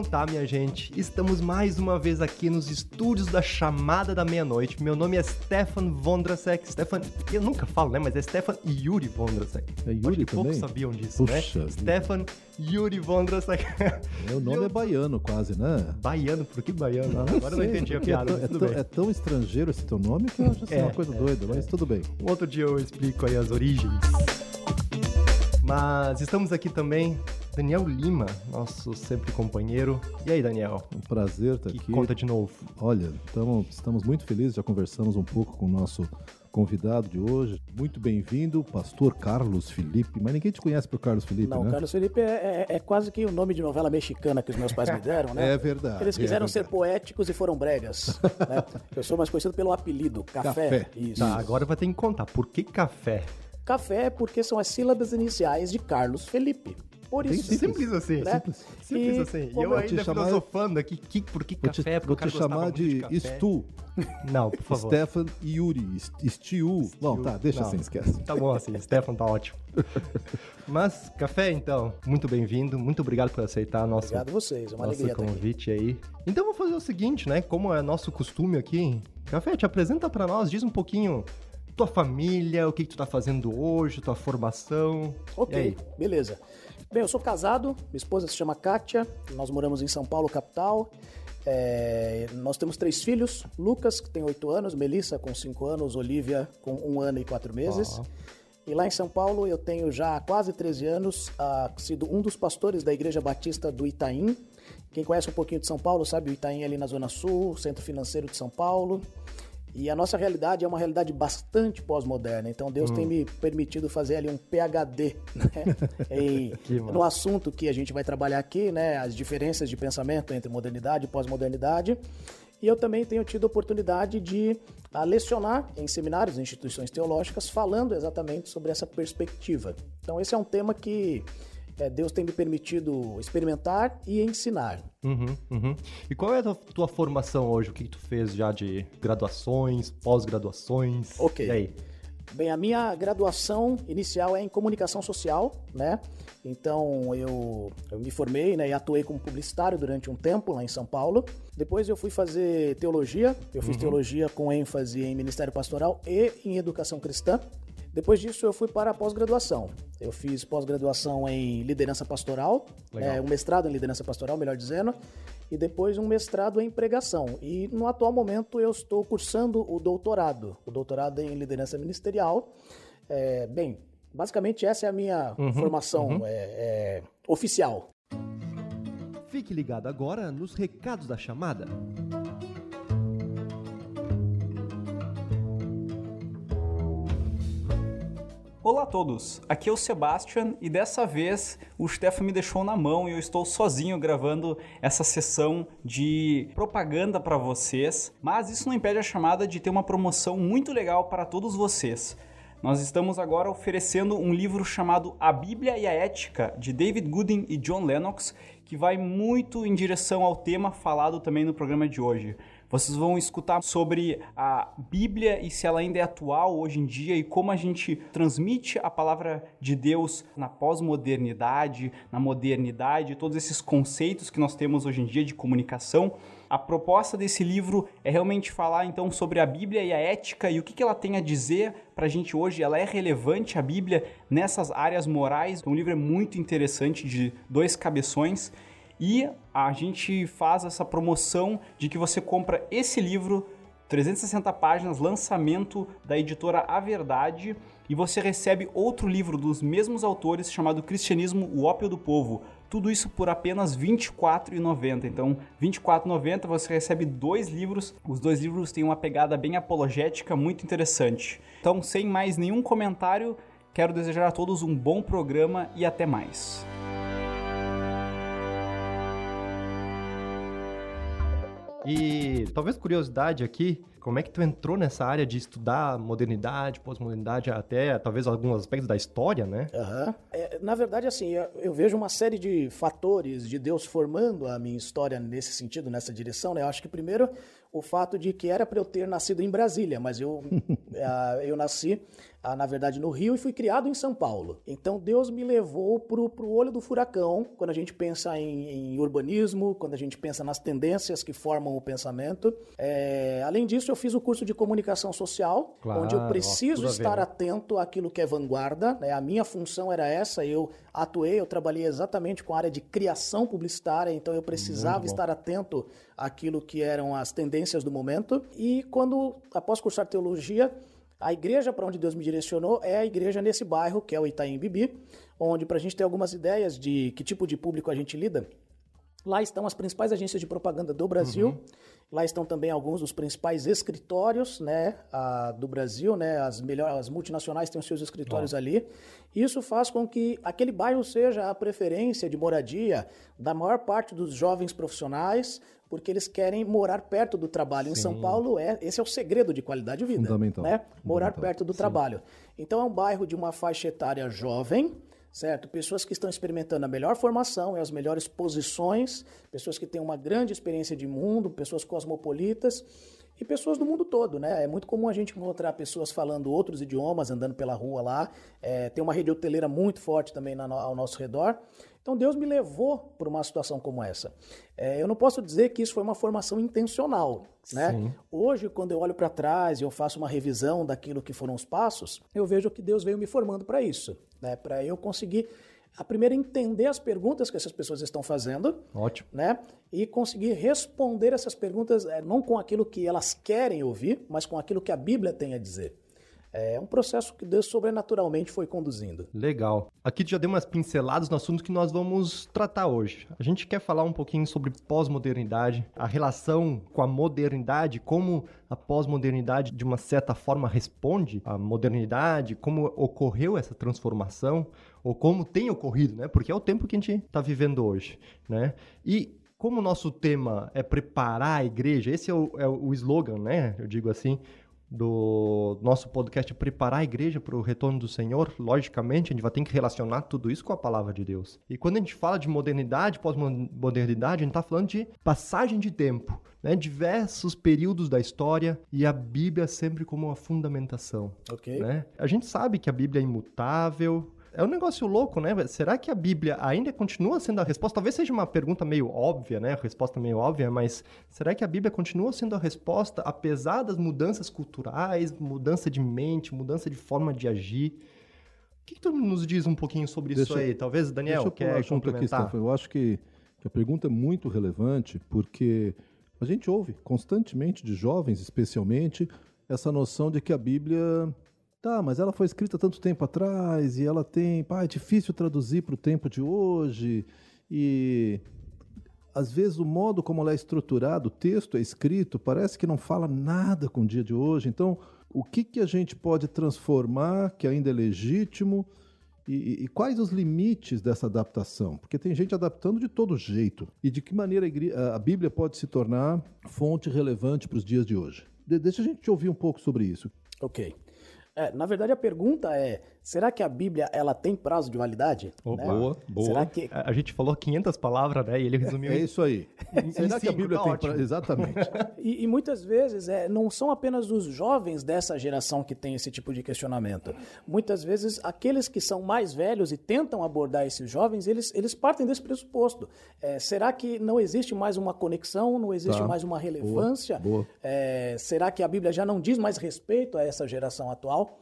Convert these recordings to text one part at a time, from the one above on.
Então tá, minha gente, estamos mais uma vez aqui nos estúdios da Chamada da Meia-Noite. Meu nome é Stefan Vondrasek. Stefan, eu nunca falo, né? Mas é Stefan Yuri Vondrasek. É Yuri Acho que também? poucos sabiam disso, Puxa né? vida. Stefan Yuri Vondrasek. Meu nome Eu- é baiano quase, né? baiano, por que baiano? Ah, Agora eu não sei, entendi a porque piada, é, tão, é, é tão estrangeiro esse teu nome que eu acho assim, É, uma coisa é, doida, mas tudo bem. Um outro dia eu explico aí as origens. Mas estamos aqui também, Daniel Lima, nosso sempre companheiro. E aí, Daniel? Um prazer estar Que aqui. conta de novo. Olha, tamo, estamos muito felizes, já conversamos um pouco com o nosso convidado de hoje. Muito bem-vindo, pastor Carlos Felipe. Mas ninguém te conhece por Carlos Felipe, Não, né? Carlos Felipe é, é- é quase que o nome de novela mexicana que os meus pais me deram, né? É verdade. Eles quiseram é ser verdade. poéticos e foram bregas. né? Eu sou mais conhecido pelo apelido, Café. Café. Isso. Tá, agora vai ter que contar. Por que café? Café é porque são as sílabas iniciais de Carlos Felipe. Por isso. Simples assim. Né? Simples, simples E assim. E eu ainda te chamar- filosofando aqui, que, por que Vou te, café? Vou te chamar de, café. Stu, Não, por favor. Stefan Yuri, Stiu. Bom, tá, deixa Não. assim, esquece. Tá bom assim, Stefan tá ótimo. Mas, café então, muito bem-vindo, muito obrigado por aceitar a nossa, Obrigado a vocês, é uma nosso convite aí. Então vamos fazer o seguinte, né? Como é nosso costume aqui, Café, te apresenta pra nós, diz um pouquinho tua família, o que, que tu tá fazendo hoje, tua formação. Ok, beleza. Bem, eu sou casado, minha esposa se chama Kátia, nós moramos em São Paulo, capital. É, nós temos três filhos, Lucas, que tem oito anos, Melissa, com cinco anos, Olivia, com um ano e quatro meses. E lá em São Paulo eu tenho já quase 13 anos ah, sido um dos pastores da Igreja Batista do Itaim. Quem conhece um pouquinho de São Paulo sabe o Itaim é ali na Zona Sul, centro financeiro de São Paulo. E a nossa realidade é uma realidade bastante pós-moderna. Então Deus tem me permitido fazer ali um PhD né, no assunto que a gente vai trabalhar aqui, né? As diferenças de pensamento entre modernidade e pós-modernidade. E eu também tenho tido a oportunidade de ah, lecionar em seminários, em instituições teológicas, falando exatamente sobre essa perspectiva. Então, esse é um tema que eh, Deus tem me permitido experimentar e ensinar. Uhum, uhum. E qual é a tua, tua formação hoje? O que, tu fez já de graduações, pós-graduações? Ok. E aí? Bem, a minha graduação inicial é em comunicação social, né? Então eu, eu me formei né, e atuei como publicitário durante um tempo lá em São Paulo. Depois eu fui fazer teologia, eu fiz teologia com ênfase em ministério pastoral e em educação cristã. Depois disso eu fui para a pós-graduação. Eu fiz pós-graduação em liderança pastoral, é, um mestrado em liderança pastoral, melhor dizendo, e depois um mestrado em pregação. E no atual momento eu estou cursando o doutorado, o doutorado em liderança ministerial. É, bem, basicamente essa é a minha formação é, é, oficial. Fique ligado agora nos recados da chamada. Olá a todos, aqui é o Sebastian e dessa vez o Stefan me deixou na mão e eu estou sozinho gravando essa sessão de propaganda para vocês, mas isso não impede a chamada de ter uma promoção muito legal para todos vocês. Nós estamos agora oferecendo um livro chamado A Bíblia e a Ética, de David Gooding e John Lennox, que vai muito em direção ao tema falado também no programa de hoje. Vocês vão escutar sobre a Bíblia e se ela ainda é atual hoje em dia e como a gente transmite a palavra de Deus na pós-modernidade, na modernidade, todos esses conceitos que nós temos hoje em dia de comunicação. A proposta desse livro é realmente falar então sobre a Bíblia e a ética e o que ela tem a dizer para a gente hoje. Ela é relevante, a Bíblia, nessas áreas morais. O livro é muito interessante, de dois cabeções. E a gente faz essa promoção de que você compra esse livro, 360 páginas, lançamento da editora A Verdade, e você recebe outro livro dos mesmos autores chamado Cristianismo, o Ópio do Povo. Tudo isso por apenas R$ 24,90. Então, R$ 24,90 você recebe dois livros. Os dois livros têm uma pegada bem apologética, muito interessante. Então, sem mais nenhum comentário, quero desejar a todos um bom programa e até mais. E talvez curiosidade aqui, Como é que tu entrou nessa área de estudar modernidade, pós-modernidade, até talvez alguns aspectos da história, né? Uhum. É, na verdade, assim, eu, eu, vejo uma série de fatores de Deus formando a minha história nesse sentido, nessa direção, né? Eu acho que primeiro o fato de que era para eu ter nascido em Brasília, mas eu, uh, eu nasci ah, na verdade, no Rio e fui criado em São Paulo. Então Deus me levou pro, pro olho do furacão quando a gente pensa em, em urbanismo, quando a gente pensa nas tendências que formam o pensamento. É, além disso, eu fiz o curso de comunicação social, claro, onde eu preciso ó, estar atento àquilo que é vanguarda. Né? A minha função era essa, eu atuei, eu trabalhei exatamente com a área de criação publicitária, então eu precisava estar atento àquilo que eram as tendências do momento. E quando, após cursar teologia, a igreja para onde Deus me direcionou é a igreja nesse bairro, que é o Itaim Bibi, onde, para a gente ter algumas ideias de que tipo de público a gente lida, lá estão as principais agências de propaganda do Brasil. Uhum. Lá estão também alguns dos principais escritórios né, a, do Brasil, né, as, melhores, as multinacionais têm os seus escritórios ali. Isso faz com que aquele bairro seja a preferência de moradia da maior parte dos jovens profissionais, porque eles querem morar perto do trabalho. Sim. Em São Paulo, é, esse é o segredo de qualidade de vida. Fundamental. Né? Morar Fundamental. perto do Sim. trabalho. Então, é um bairro de uma faixa etária jovem, certo? Pessoas que estão experimentando a melhor formação e as melhores posições, pessoas que têm uma grande experiência de mundo, pessoas cosmopolitas e pessoas do mundo todo, né? É muito comum a gente encontrar pessoas falando outros idiomas, andando pela rua lá. É, tem uma rede hoteleira muito forte também na, ao nosso redor. Então Deus me levou para uma situação como essa. É, eu não posso dizer que isso foi uma formação intencional. Né? Hoje, quando eu olho para trás e eu faço uma revisão daquilo que foram os passos, eu vejo que Deus veio me formando para isso, né? para eu conseguir a primeiro entender as perguntas que essas pessoas estão fazendo, ótimo, né? E conseguir responder essas perguntas é, não com aquilo que elas querem ouvir, mas com aquilo que a Bíblia tem a dizer. É um processo que Deus sobrenaturalmente foi conduzindo. Legal. Aqui já deu umas pinceladas no assunto que nós vamos tratar hoje. A gente quer falar um pouquinho sobre pós-modernidade, a relação com a modernidade, como a pós-modernidade de uma certa forma responde à modernidade, como ocorreu essa transformação ou como tem ocorrido, né? Porque é o tempo que a gente está vivendo hoje, né? E como o nosso tema é preparar a igreja, esse é o, é o slogan, né? Eu digo assim, do nosso podcast Preparar a Igreja para o Retorno do Senhor, logicamente, a gente vai ter que relacionar tudo isso com a palavra de Deus. E quando a gente fala de modernidade, pós-modernidade, a gente está falando de passagem de tempo, né? diversos períodos da história e a Bíblia sempre como uma fundamentação. Okay. Né? A gente sabe que a Bíblia é imutável, é um negócio louco, né? Será que a Bíblia ainda continua sendo a resposta? Talvez seja uma pergunta meio óbvia, né? A resposta meio óbvia, mas será que a Bíblia continua sendo a resposta apesar das mudanças culturais, mudança de mente, mudança de forma de agir? O que, que tu nos diz um pouquinho sobre deixa, isso aí? Talvez, Daniel, eu quer complementar? Aqui, eu acho que, que a pergunta é muito relevante porque a gente ouve constantemente de jovens, especialmente, essa noção de que a Bíblia Tá, mas ela foi escrita tanto tempo atrás e ela tem. Pá, é difícil traduzir para o tempo de hoje. E às vezes o modo como ela é estruturada, o texto é escrito, parece que não fala nada com o dia de hoje. Então, o que, que a gente pode transformar que ainda é legítimo e, e, quais os limites dessa adaptação? Porque tem gente adaptando de todo jeito. E de que maneira a, a Bíblia pode se tornar fonte relevante para os dias de hoje? De, deixa a gente ouvir um pouco sobre isso. Ok. É, na verdade, a pergunta é: será que a Bíblia ela tem prazo de validade? Oh, né? Boa, boa. Será que... A gente falou 500 palavras, né? E ele resumiu. É isso aí. será que a Bíblia tá tem prazo? Exatamente. e, e, muitas vezes é, não são apenas os jovens dessa geração que têm esse tipo de questionamento. Muitas vezes aqueles que são mais velhos e tentam abordar esses jovens, eles, eles partem desse pressuposto. É, será que não existe mais uma conexão? Não existe tá. mais uma relevância? Boa, boa. É, será que a Bíblia já não diz mais respeito a essa geração atual?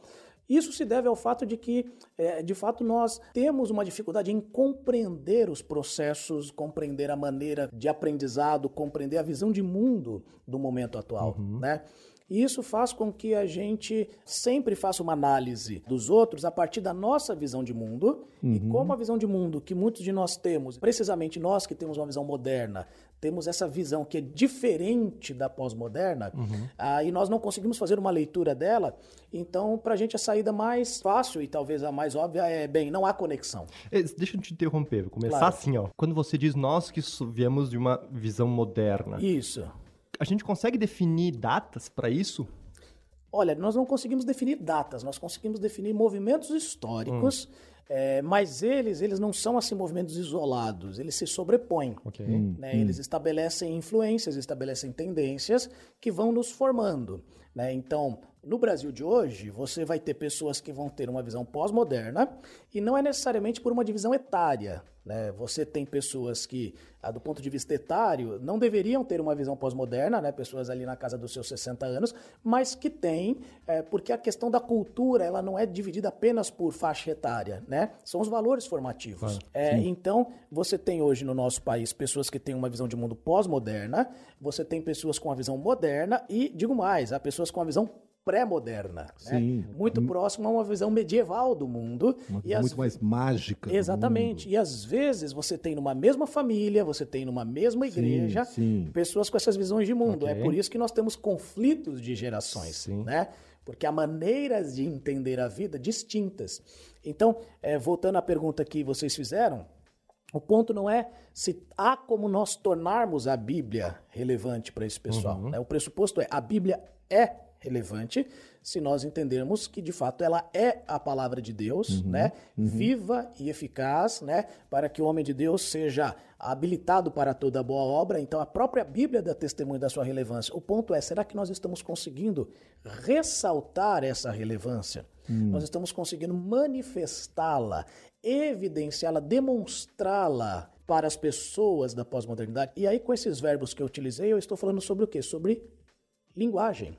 Isso se deve ao fato de que, é, de fato, nós temos uma dificuldade em compreender os processos, compreender a maneira de aprendizado, compreender a visão de mundo do momento atual, uhum. né? E isso faz com que a gente sempre faça uma análise dos outros a partir da nossa visão de mundo. Uhum. E como a visão de mundo que muitos de nós temos, precisamente nós que temos uma visão moderna, temos essa visão que é diferente da pós-moderna, uhum. aí nós não conseguimos fazer uma leitura dela. Então, para a gente, a saída mais fácil e talvez a mais óbvia é, bem, não há conexão. Deixa eu te interromper, vou começar claro. assim, ó. Quando você diz nós que viemos de uma visão moderna. Isso a gente consegue definir datas para isso? Olha, nós não conseguimos definir datas, nós conseguimos definir movimentos históricos, hum. É, mas eles, eles não são assim movimentos isolados, eles se sobrepõem. Okay. Hum, né? Hum. Eles estabelecem influências, estabelecem tendências que vão nos formando. Né? Então, no Brasil de hoje, você vai ter pessoas que vão ter uma visão pós-moderna e não é necessariamente por uma divisão etária. Né? Você tem pessoas que, ah, do ponto de vista etário, não deveriam ter uma visão pós-moderna, né? pessoas ali na casa dos seus 60 anos, mas que têm, é, porque a questão da cultura ela não é dividida apenas por faixa etária, né? são os valores formativos. Ah, é, então, você tem hoje no nosso país pessoas que têm uma visão de mundo pós-moderna, você tem pessoas com uma visão moderna e, digo mais, há pessoas com uma visão pré-moderna, né? muito próximo a uma visão medieval do mundo. Uma e muito as... mais mágica. Exatamente. E às vezes você tem numa mesma família, você tem numa mesma igreja, sim, sim. pessoas com essas visões de mundo. Okay. É por isso que nós temos conflitos de gerações, sim. né? Porque há maneiras de entender a vida distintas. Então, é, voltando à pergunta que vocês fizeram, o ponto não é se há como nós tornarmos a Bíblia relevante para esse pessoal. Uhum. Né? O pressuposto é a Bíblia é relevante se nós entendermos que de fato ela é a palavra de Deus, uhum, né? Uhum. Viva e eficaz, né? Para que o homem de Deus seja habilitado para toda boa obra. Então a própria Bíblia dá testemunho da sua relevância. O ponto é, será que nós estamos conseguindo ressaltar essa relevância? Uhum. Nós estamos conseguindo manifestá-la, evidenciá-la, demonstrá-la para as pessoas da pós-modernidade. E aí com esses verbos que eu utilizei, eu estou falando sobre o quê? Sobre linguagem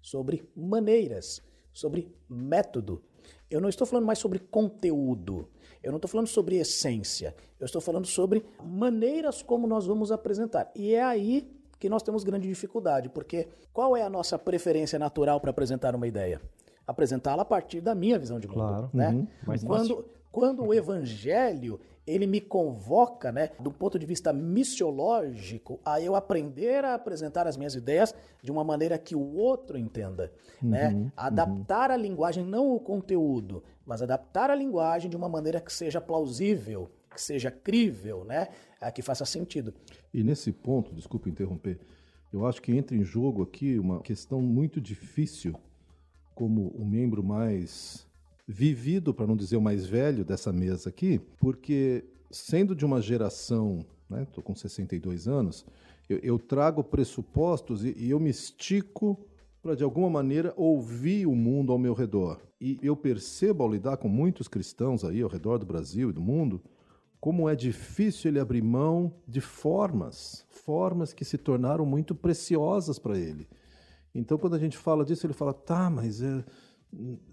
sobre maneiras, sobre método. Eu não estou falando mais sobre conteúdo, eu não estou falando sobre essência, eu estou falando sobre maneiras como nós vamos apresentar. E é aí que nós temos grande dificuldade, porque qual é a nossa preferência natural para apresentar uma ideia? Apresentá-la a partir da minha visão de mundo. Claro. Né? Uhum, quando, quando o evangelho ele me convoca, né, do ponto de vista missiológico, a eu aprender a apresentar as minhas ideias de uma maneira que o outro entenda, né? uhum, né? Adaptar uhum. a linguagem, não o conteúdo, mas adaptar a linguagem de uma maneira que seja plausível, que seja crível, né? Que faça sentido. E nesse ponto, desculpe interromper, eu acho que entra em jogo aqui uma questão muito difícil como um membro mais vivido, para não dizer o mais velho dessa mesa aqui, porque sendo de uma geração, né, estou com 62 anos, eu, eu trago pressupostos e, e eu me estico para de alguma maneira ouvir o mundo ao meu redor. E eu percebo ao lidar com muitos cristãos aí ao redor do Brasil e do mundo, como é difícil ele abrir mão de formas, formas que se tornaram muito preciosas para ele. Então, quando a gente fala disso, ele fala: tá, mas é,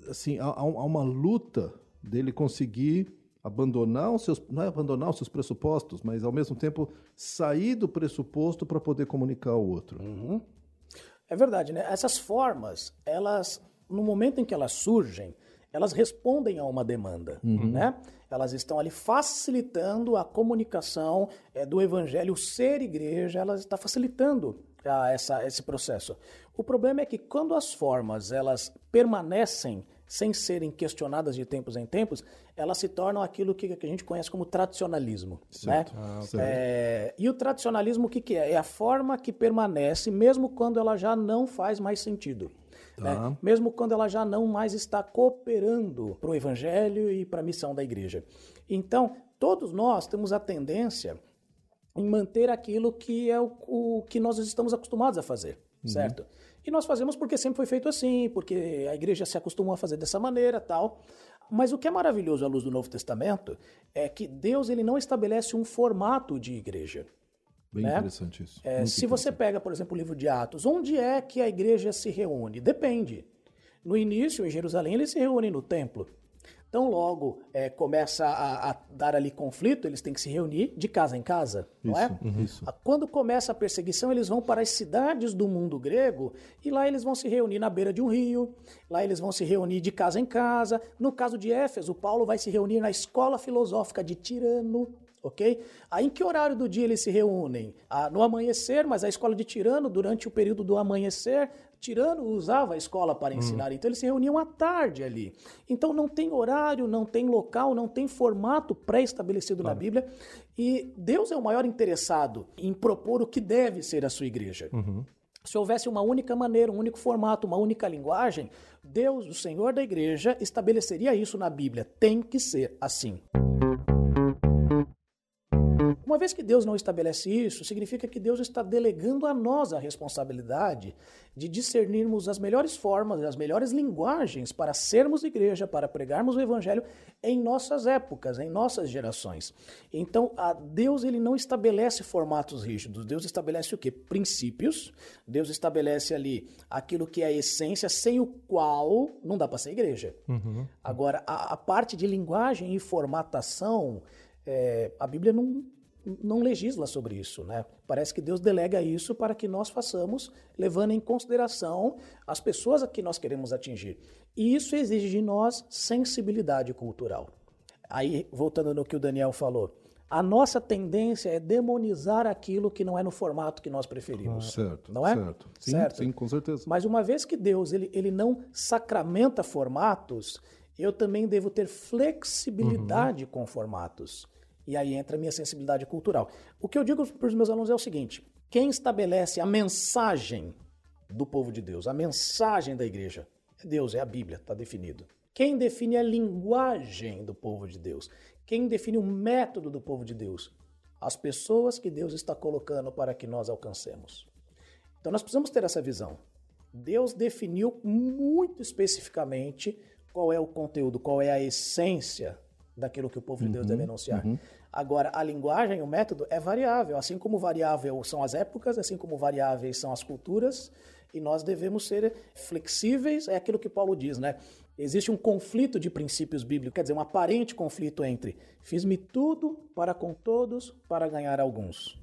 assim, há, há uma luta dele conseguir abandonar os seus, não é abandonar os seus pressupostos, mas ao mesmo tempo sair do pressuposto para poder comunicar ao outro. Uhum. É verdade, né? Essas formas, elas, no momento em que elas surgem, elas respondem a uma demanda, uhum. né? Elas estão ali facilitando a comunicação é, do evangelho, ser igreja, ela está facilitando essa, esse processo. O problema é que quando as formas elas permanecem sem serem questionadas de tempos em tempos, elas se tornam aquilo que, que a gente conhece como tradicionalismo. Certo. Né? Ah, é, e o tradicionalismo o que, que é? É a forma que permanece mesmo quando ela já não faz mais sentido. Né? Tá. Né? Mesmo quando ela já não mais está cooperando para o evangelho e para a missão da igreja. Então, todos nós temos a tendência em manter aquilo que é o, o que nós estamos acostumados a fazer, uhum. certo? E nós fazemos porque sempre foi feito assim, porque a igreja se acostumou a fazer dessa maneira, tal. Mas o que é maravilhoso à luz do Novo Testamento é que Deus ele não estabelece um formato de igreja. Bem né? interessante isso. É, se interessante. você pega, por exemplo, o livro de Atos, onde é que a igreja se reúne? Depende. No início, em Jerusalém, eles se reúnem no templo. Então, logo é, começa a, a, dar ali conflito, eles têm que se reunir de casa em casa, não isso, é? Uhum. Isso. Quando começa a perseguição, eles vão para as cidades do mundo grego e lá eles vão se reunir na beira de um rio, lá eles vão se reunir de casa em casa. No caso de Éfeso, Paulo vai se reunir na escola filosófica de Tirano, ok? Aí em que horário do dia eles se reúnem? Ah, no amanhecer, mas a escola de Tirano, durante o período do amanhecer, Tirano usava a escola para hum. ensinar, hum. então eles se reuniam à tarde ali. Então não tem horário, não tem local, não tem formato pré-estabelecido claro. na Bíblia. E Deus é o maior interessado em propor o que deve ser a sua igreja. Uhum. Se houvesse uma única maneira, um único formato, uma única linguagem, Deus, o Senhor da igreja, estabeleceria isso na Bíblia. Tem que ser assim. Uma vez que Deus não estabelece isso, significa que Deus está delegando a nós a responsabilidade de discernirmos as melhores formas, as melhores linguagens para sermos igreja, para pregarmos o evangelho em nossas épocas, em nossas gerações. Então, Deus ele não estabelece formatos rígidos. Deus estabelece o quê? Princípios. Deus estabelece ali aquilo que é a essência, sem o qual não dá para ser igreja. Uhum. Agora, a, a, parte de linguagem e formatação, é, a Bíblia não não legisla sobre isso, né? Parece que Deus delega isso para que nós façamos, levando em consideração as pessoas a que nós queremos atingir. E isso exige de nós sensibilidade cultural. Aí, voltando no que o Daniel falou, a nossa tendência é demonizar aquilo que não é no formato que nós preferimos. Ah, certo. Não é? Certo. Sim, certo. sim, com certeza. Mas uma vez que Deus ele, ele não sacramenta formatos, eu também devo ter flexibilidade uhum. com formatos. E aí entra a minha sensibilidade cultural. O que eu digo para os meus alunos é o seguinte: quem estabelece a mensagem do povo de Deus, a mensagem da igreja, é Deus, é a Bíblia, está definido. Quem define a linguagem do povo de Deus? Quem define o método do povo de Deus? As pessoas que Deus está colocando para que nós alcancemos. Então nós precisamos ter essa visão. Deus definiu muito especificamente qual é o conteúdo, qual é a essência daquilo que o povo de Deus deve anunciar. Uhum. Agora, a linguagem, o método é variável. Assim como variável são as épocas, assim como variáveis são as culturas, e nós devemos ser flexíveis. É aquilo que Paulo diz, né? Existe um conflito de princípios bíblicos, quer dizer, um aparente conflito entre fiz-me tudo para com todos para ganhar alguns.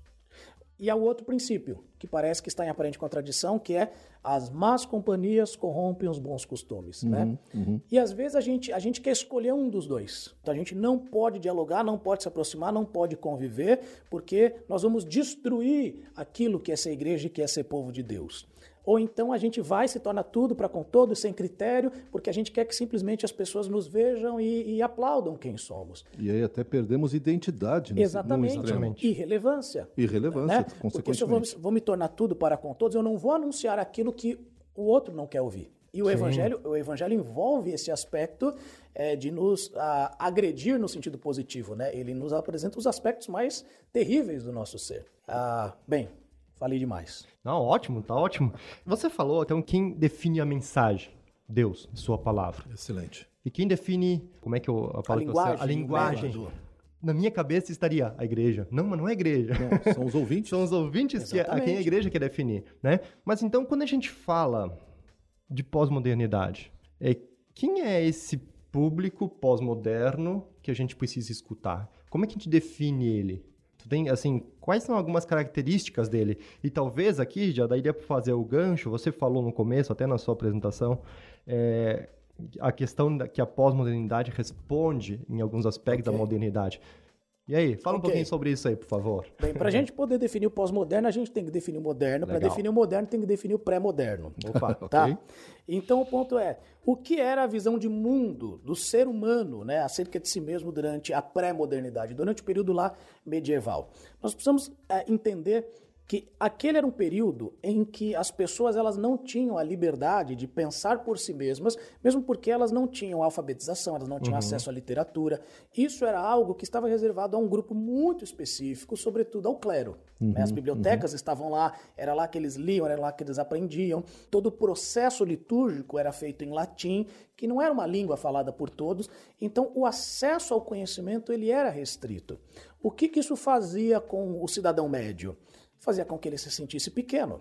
E há outro princípio, que parece que está em aparente contradição, que é as más companhias corrompem os bons costumes, uhum, né? Uhum. E às vezes a gente, a gente quer escolher um dos dois. Então a gente não pode dialogar, não pode se aproximar, não pode conviver, porque nós vamos destruir aquilo que é ser igreja e que é ser povo de Deus ou então a gente vai se torna tudo para com todos sem critério, porque a gente quer que simplesmente as pessoas nos vejam e, e aplaudam quem somos. E aí até perdemos identidade nesse, Exatamente. Irrelevância. Irrelevância, né? Porque se eu vou, vou, me tornar tudo para com todos, eu não vou anunciar aquilo que o outro não quer ouvir. E o evangelho, o evangelho envolve esse aspecto é, de nos a, agredir no sentido positivo, né? Ele nos apresenta os aspectos mais terríveis do nosso ser. Ah, bem, Falei demais. Não, ótimo, tá ótimo. Você falou, então, quem define a mensagem? Deus, sua palavra. Excelente. E quem define, como é que eu, a, a linguagem? A linguagem. Na minha cabeça estaria a igreja. Não, mas não é igreja. Não, são os ouvintes. são os ouvintes que a quem a igreja quer definir, né? Mas então, quando a gente fala de pós-modernidade, é, quem é esse público pós-moderno que a gente precisa escutar? Como é que a gente define ele? Tu tem, assim, quais são algumas características dele? E talvez aqui, já daria para fazer o gancho, você falou no começo, até na sua apresentação, é, a questão que a pós-modernidade responde em alguns aspectos okay. da modernidade. E aí, fala okay. um pouquinho sobre isso aí, por favor. Bem, para a gente poder definir o pós-moderno, a gente tem que definir o moderno. Para definir o moderno, tem que definir o pré-moderno. Opa, tá? Okay. Então, o ponto é, o que era a visão de mundo do ser humano, né, acerca de si mesmo durante a pré-modernidade, durante o período lá medieval? Nós precisamos é, entender que aquele era um período em que as pessoas elas não tinham a liberdade de pensar por si mesmas, mesmo porque elas não tinham alfabetização, elas não tinham uhum. acesso à literatura. Isso era algo que estava reservado a um grupo muito específico, sobretudo ao clero. Uhum. Né? As uhum. bibliotecas uhum. estavam lá, era lá que eles liam, era lá que eles aprendiam. Todo o processo litúrgico era feito em latim, que não era uma língua falada por todos. Então, o acesso ao conhecimento ele era restrito. O que, que isso fazia com o cidadão médio? Fazia com que ele se sentisse pequeno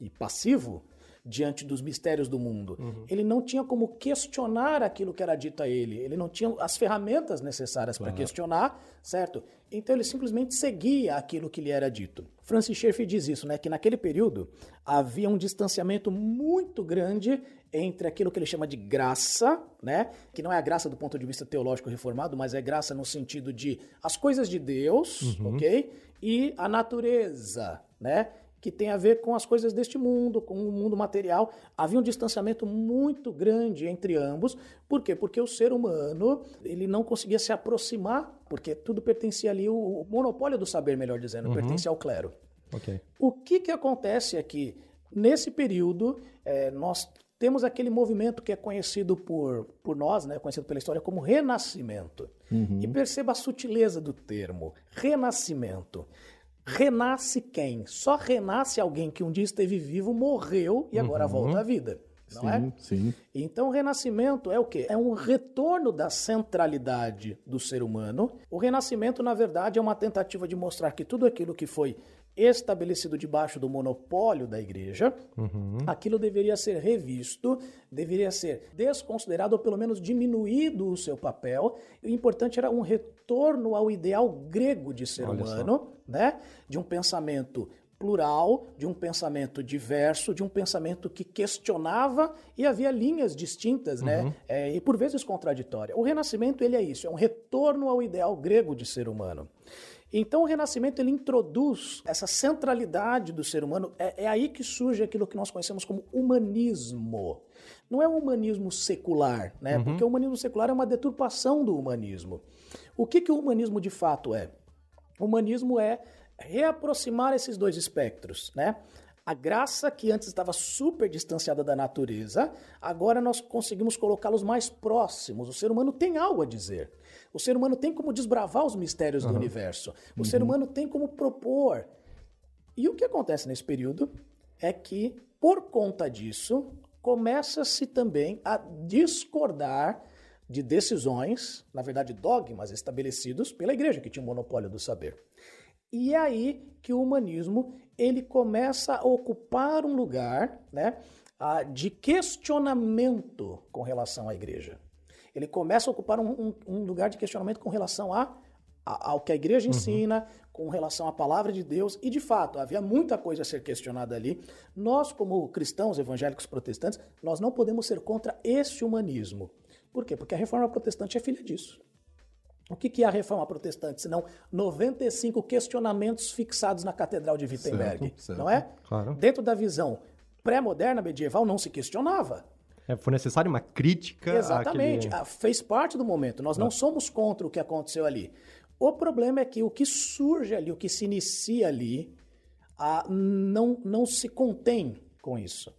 e passivo diante dos mistérios do mundo. Uhum. Ele não tinha como questionar aquilo que era dito a ele. Ele não tinha as ferramentas necessárias para questionar, certo? Então ele simplesmente seguia aquilo que lhe era dito. Francis Schaeffer diz isso, né? Que naquele período havia um distanciamento muito grande entre aquilo que ele chama de graça, né? Que não é a graça do ponto de vista teológico reformado, mas é graça no sentido de as coisas de Deus, uhum. ok? E a natureza, né? que tem a ver com as coisas deste mundo, com o mundo material. Havia um distanciamento muito grande entre ambos. Por quê? Porque o ser humano ele não conseguia se aproximar, porque tudo pertencia ali, o monopólio do saber, melhor dizendo, uhum. pertencia ao clero. Okay. O que, que acontece aqui? Nesse período, é, nós temos aquele movimento que é conhecido por, por nós, né, conhecido pela história como renascimento. Uhum. E perceba a sutileza do termo, renascimento. Renasce quem? Só renasce alguém que um dia esteve vivo, morreu e agora uhum. volta à vida. Não sim, é? Sim. Então, o renascimento é o quê? É um retorno da centralidade do ser humano. O renascimento, na verdade, é uma tentativa de mostrar que tudo aquilo que foi estabelecido debaixo do monopólio da igreja, uhum. aquilo deveria ser revisto, deveria ser desconsiderado ou pelo menos diminuído o seu papel. O importante era um retorno ao ideal grego de ser Olha humano, só. né? De um pensamento plural, de um pensamento diverso, de um pensamento que questionava e havia linhas distintas, né? uhum. né? É, e por vezes contraditórias. O Renascimento ele é isso, é um retorno ao ideal grego de ser humano. Então o Renascimento ele introduz essa centralidade do ser humano. É, é, aí que surge aquilo que nós conhecemos como humanismo. Não é um humanismo secular, né? Uhum. Porque o humanismo secular é uma deturpação do humanismo. O que, que o humanismo de fato é? O humanismo é reaproximar esses dois espectros, né? A graça que antes estava super distanciada da natureza, agora nós conseguimos colocá-los mais próximos. O ser humano tem algo a dizer. O ser humano tem como desbravar os mistérios uhum. do universo. O uhum. ser humano tem como propor. E o que acontece nesse período é que, por conta disso, começa-se também a discordar de decisões, na verdade, dogmas estabelecidos pela igreja, que tinha o monopólio do saber. E é aí que o humanismo ele começa a ocupar um lugar né, de questionamento com relação à igreja ele começa a ocupar um, um, um lugar de questionamento com relação a, a, ao que a igreja uhum. ensina, com relação à palavra de Deus, e de fato havia muita coisa a ser questionada ali. Nós, como cristãos evangélicos protestantes, nós não podemos ser contra este humanismo. Por quê? Porque a reforma protestante é filha disso. O que é a reforma protestante, senão 95 questionamentos fixados na Catedral de Wittenberg, certo, certo. não é? Claro. Dentro da visão pré-moderna medieval não se questionava. É, foi necessário uma crítica. Exatamente. Àquele... Ah, fez parte do momento. Nós não. não somos contra o que aconteceu ali. O problema é que o que surge ali, o que se inicia ali, ah, não, não se contém com isso.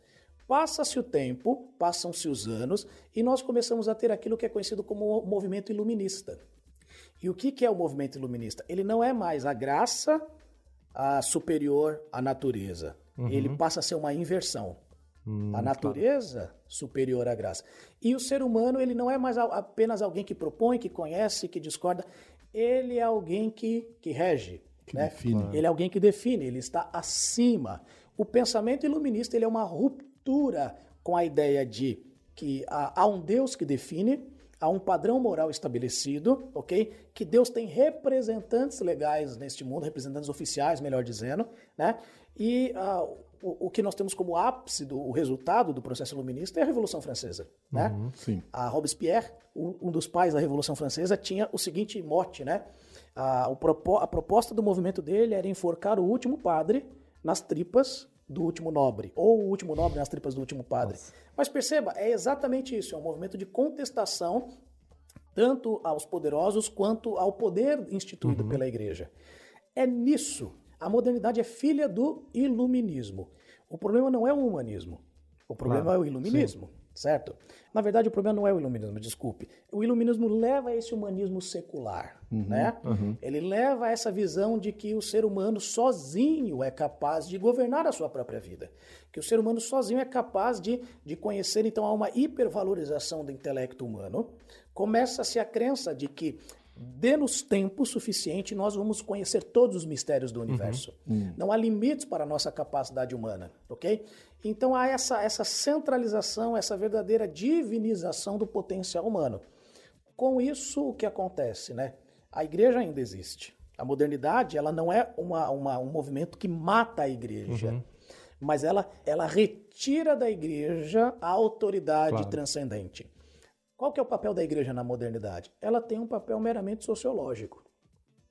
Passa-se o tempo, passam-se os anos, e nós começamos a ter aquilo que é conhecido como o movimento iluminista. E o que, que é o movimento iluminista? Ele não é mais a graça a superior à natureza. Uhum. Ele passa a ser uma inversão. Hum, a natureza claro. superior à graça. E o ser humano, ele não é mais apenas alguém que propõe, que conhece, que discorda. Ele é alguém que, que rege. Que né? define. Ele é alguém que define, ele está acima. O pensamento iluminista ele é uma ruptura com a ideia de que há, há um Deus que define, há um padrão moral estabelecido, ok? Que Deus tem representantes legais neste mundo, representantes oficiais, melhor dizendo, né? E uh, o, o, que nós temos como ápice do o resultado do processo iluminista é a Revolução Francesa. Né? Uhum, sim. A Robespierre, um, um, dos pais da Revolução Francesa, tinha o seguinte mote, né? A, o, a proposta do movimento dele era enforcar o último padre nas tripas do último nobre, ou o último nobre nas tripas do último padre. Nossa. Mas perceba, é exatamente isso, é um movimento de contestação tanto aos poderosos quanto ao poder instituído uhum. pela igreja. É nisso a modernidade é filha do iluminismo. O problema não é o humanismo. O problema ah, é o iluminismo, sim. certo? Na verdade, o problema não é o iluminismo, desculpe. O iluminismo leva a esse humanismo secular, uhum, né? Uhum. Ele leva a essa visão de que o ser humano sozinho é capaz de governar a sua própria vida. Que o ser humano sozinho é capaz de, de conhecer, então há uma hipervalorização do intelecto humano. Começa-se a crença de que dê-nos tempo suficiente, nós vamos conhecer todos os mistérios do universo. Uhum. Uhum. Não há limites para a nossa capacidade humana, ok? Então há essa, essa centralização, essa verdadeira divinização do potencial humano. Com isso, o que acontece, né? A igreja ainda existe. A modernidade, ela não é uma, uma um movimento que mata a igreja, uhum. mas ela, ela retira da igreja a autoridade claro. transcendente. Qual que é o papel da igreja na modernidade? Ela tem um papel meramente sociológico.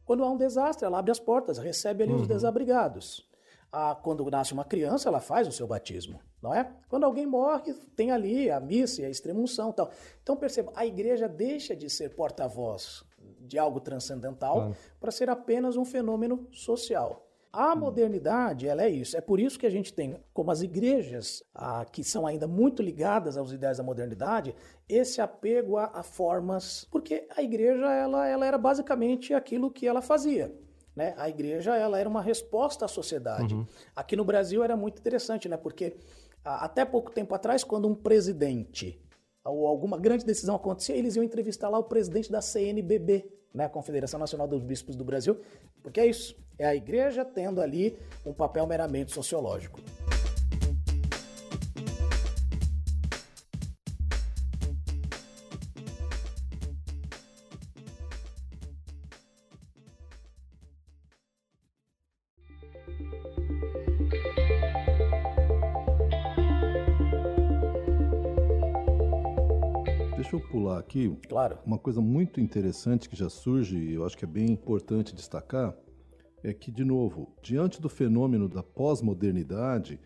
Quando há um desastre, ela abre as portas, recebe ali uhum. os desabrigados. Ah, quando nasce uma criança, ela faz o seu batismo, não é? Quando alguém morre, tem ali a missa e a extremunção tal. Então perceba, a igreja deixa de ser porta-voz de algo transcendental para ser apenas um fenômeno social. A modernidade, ela é isso. É por isso que a gente tem, como as igrejas ah, que são ainda muito ligadas aos ideais da modernidade, esse apego a, a, formas, porque a igreja ela, ela era basicamente aquilo que ela fazia. Né? A igreja ela era uma resposta à sociedade. Uhum. Aqui no Brasil era muito interessante, né? porque ah, até pouco tempo atrás, quando um presidente ou alguma grande decisão acontecia, eles iam entrevistar lá o presidente da CNBB, né, Confederação Nacional dos Bispos do Brasil, porque é isso, é a igreja tendo ali um papel meramente sociológico. Deixa eu pular aqui. Claro. Uma coisa muito interessante que já surge, e eu acho que é bem importante destacar, é que, de novo, diante do fenômeno da pós-modernidade,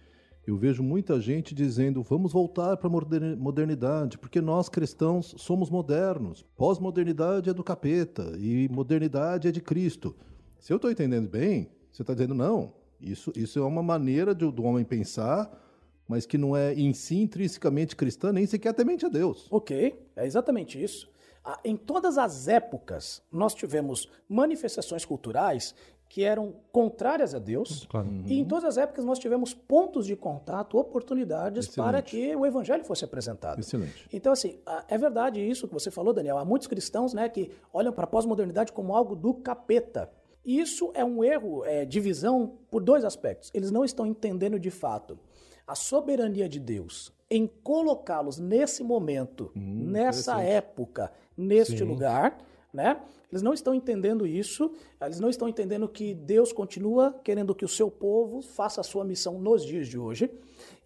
eu vejo muita gente dizendo vamos voltar para a modernidade, porque nós cristãos somos modernos. Pós-modernidade é do capeta e modernidade é de Cristo. Se eu estou entendendo bem, você está dizendo não. Isso, isso é uma maneira de, do homem pensar mas que não é em si intrinsecamente cristã, nem sequer temente a Deus. Ok, é exatamente isso. Ah, em todas as épocas, nós tivemos manifestações culturais que eram contrárias a Deus, claro. uhum. e em todas as épocas nós tivemos pontos de contato, oportunidades Excelente. para que o evangelho fosse apresentado. Excelente. Então, assim, ah, é verdade isso que você falou, Daniel. Há muitos cristãos né, que olham para a pós-modernidade como algo do capeta. Isso é um erro é, de visão por dois aspectos. Eles não estão entendendo de fato a soberania de Deus em colocá-los nesse momento, hum, nessa época, neste Sim. lugar, né? Eles não estão entendendo isso, eles não estão entendendo que Deus continua querendo que o seu povo faça a sua missão nos dias de hoje.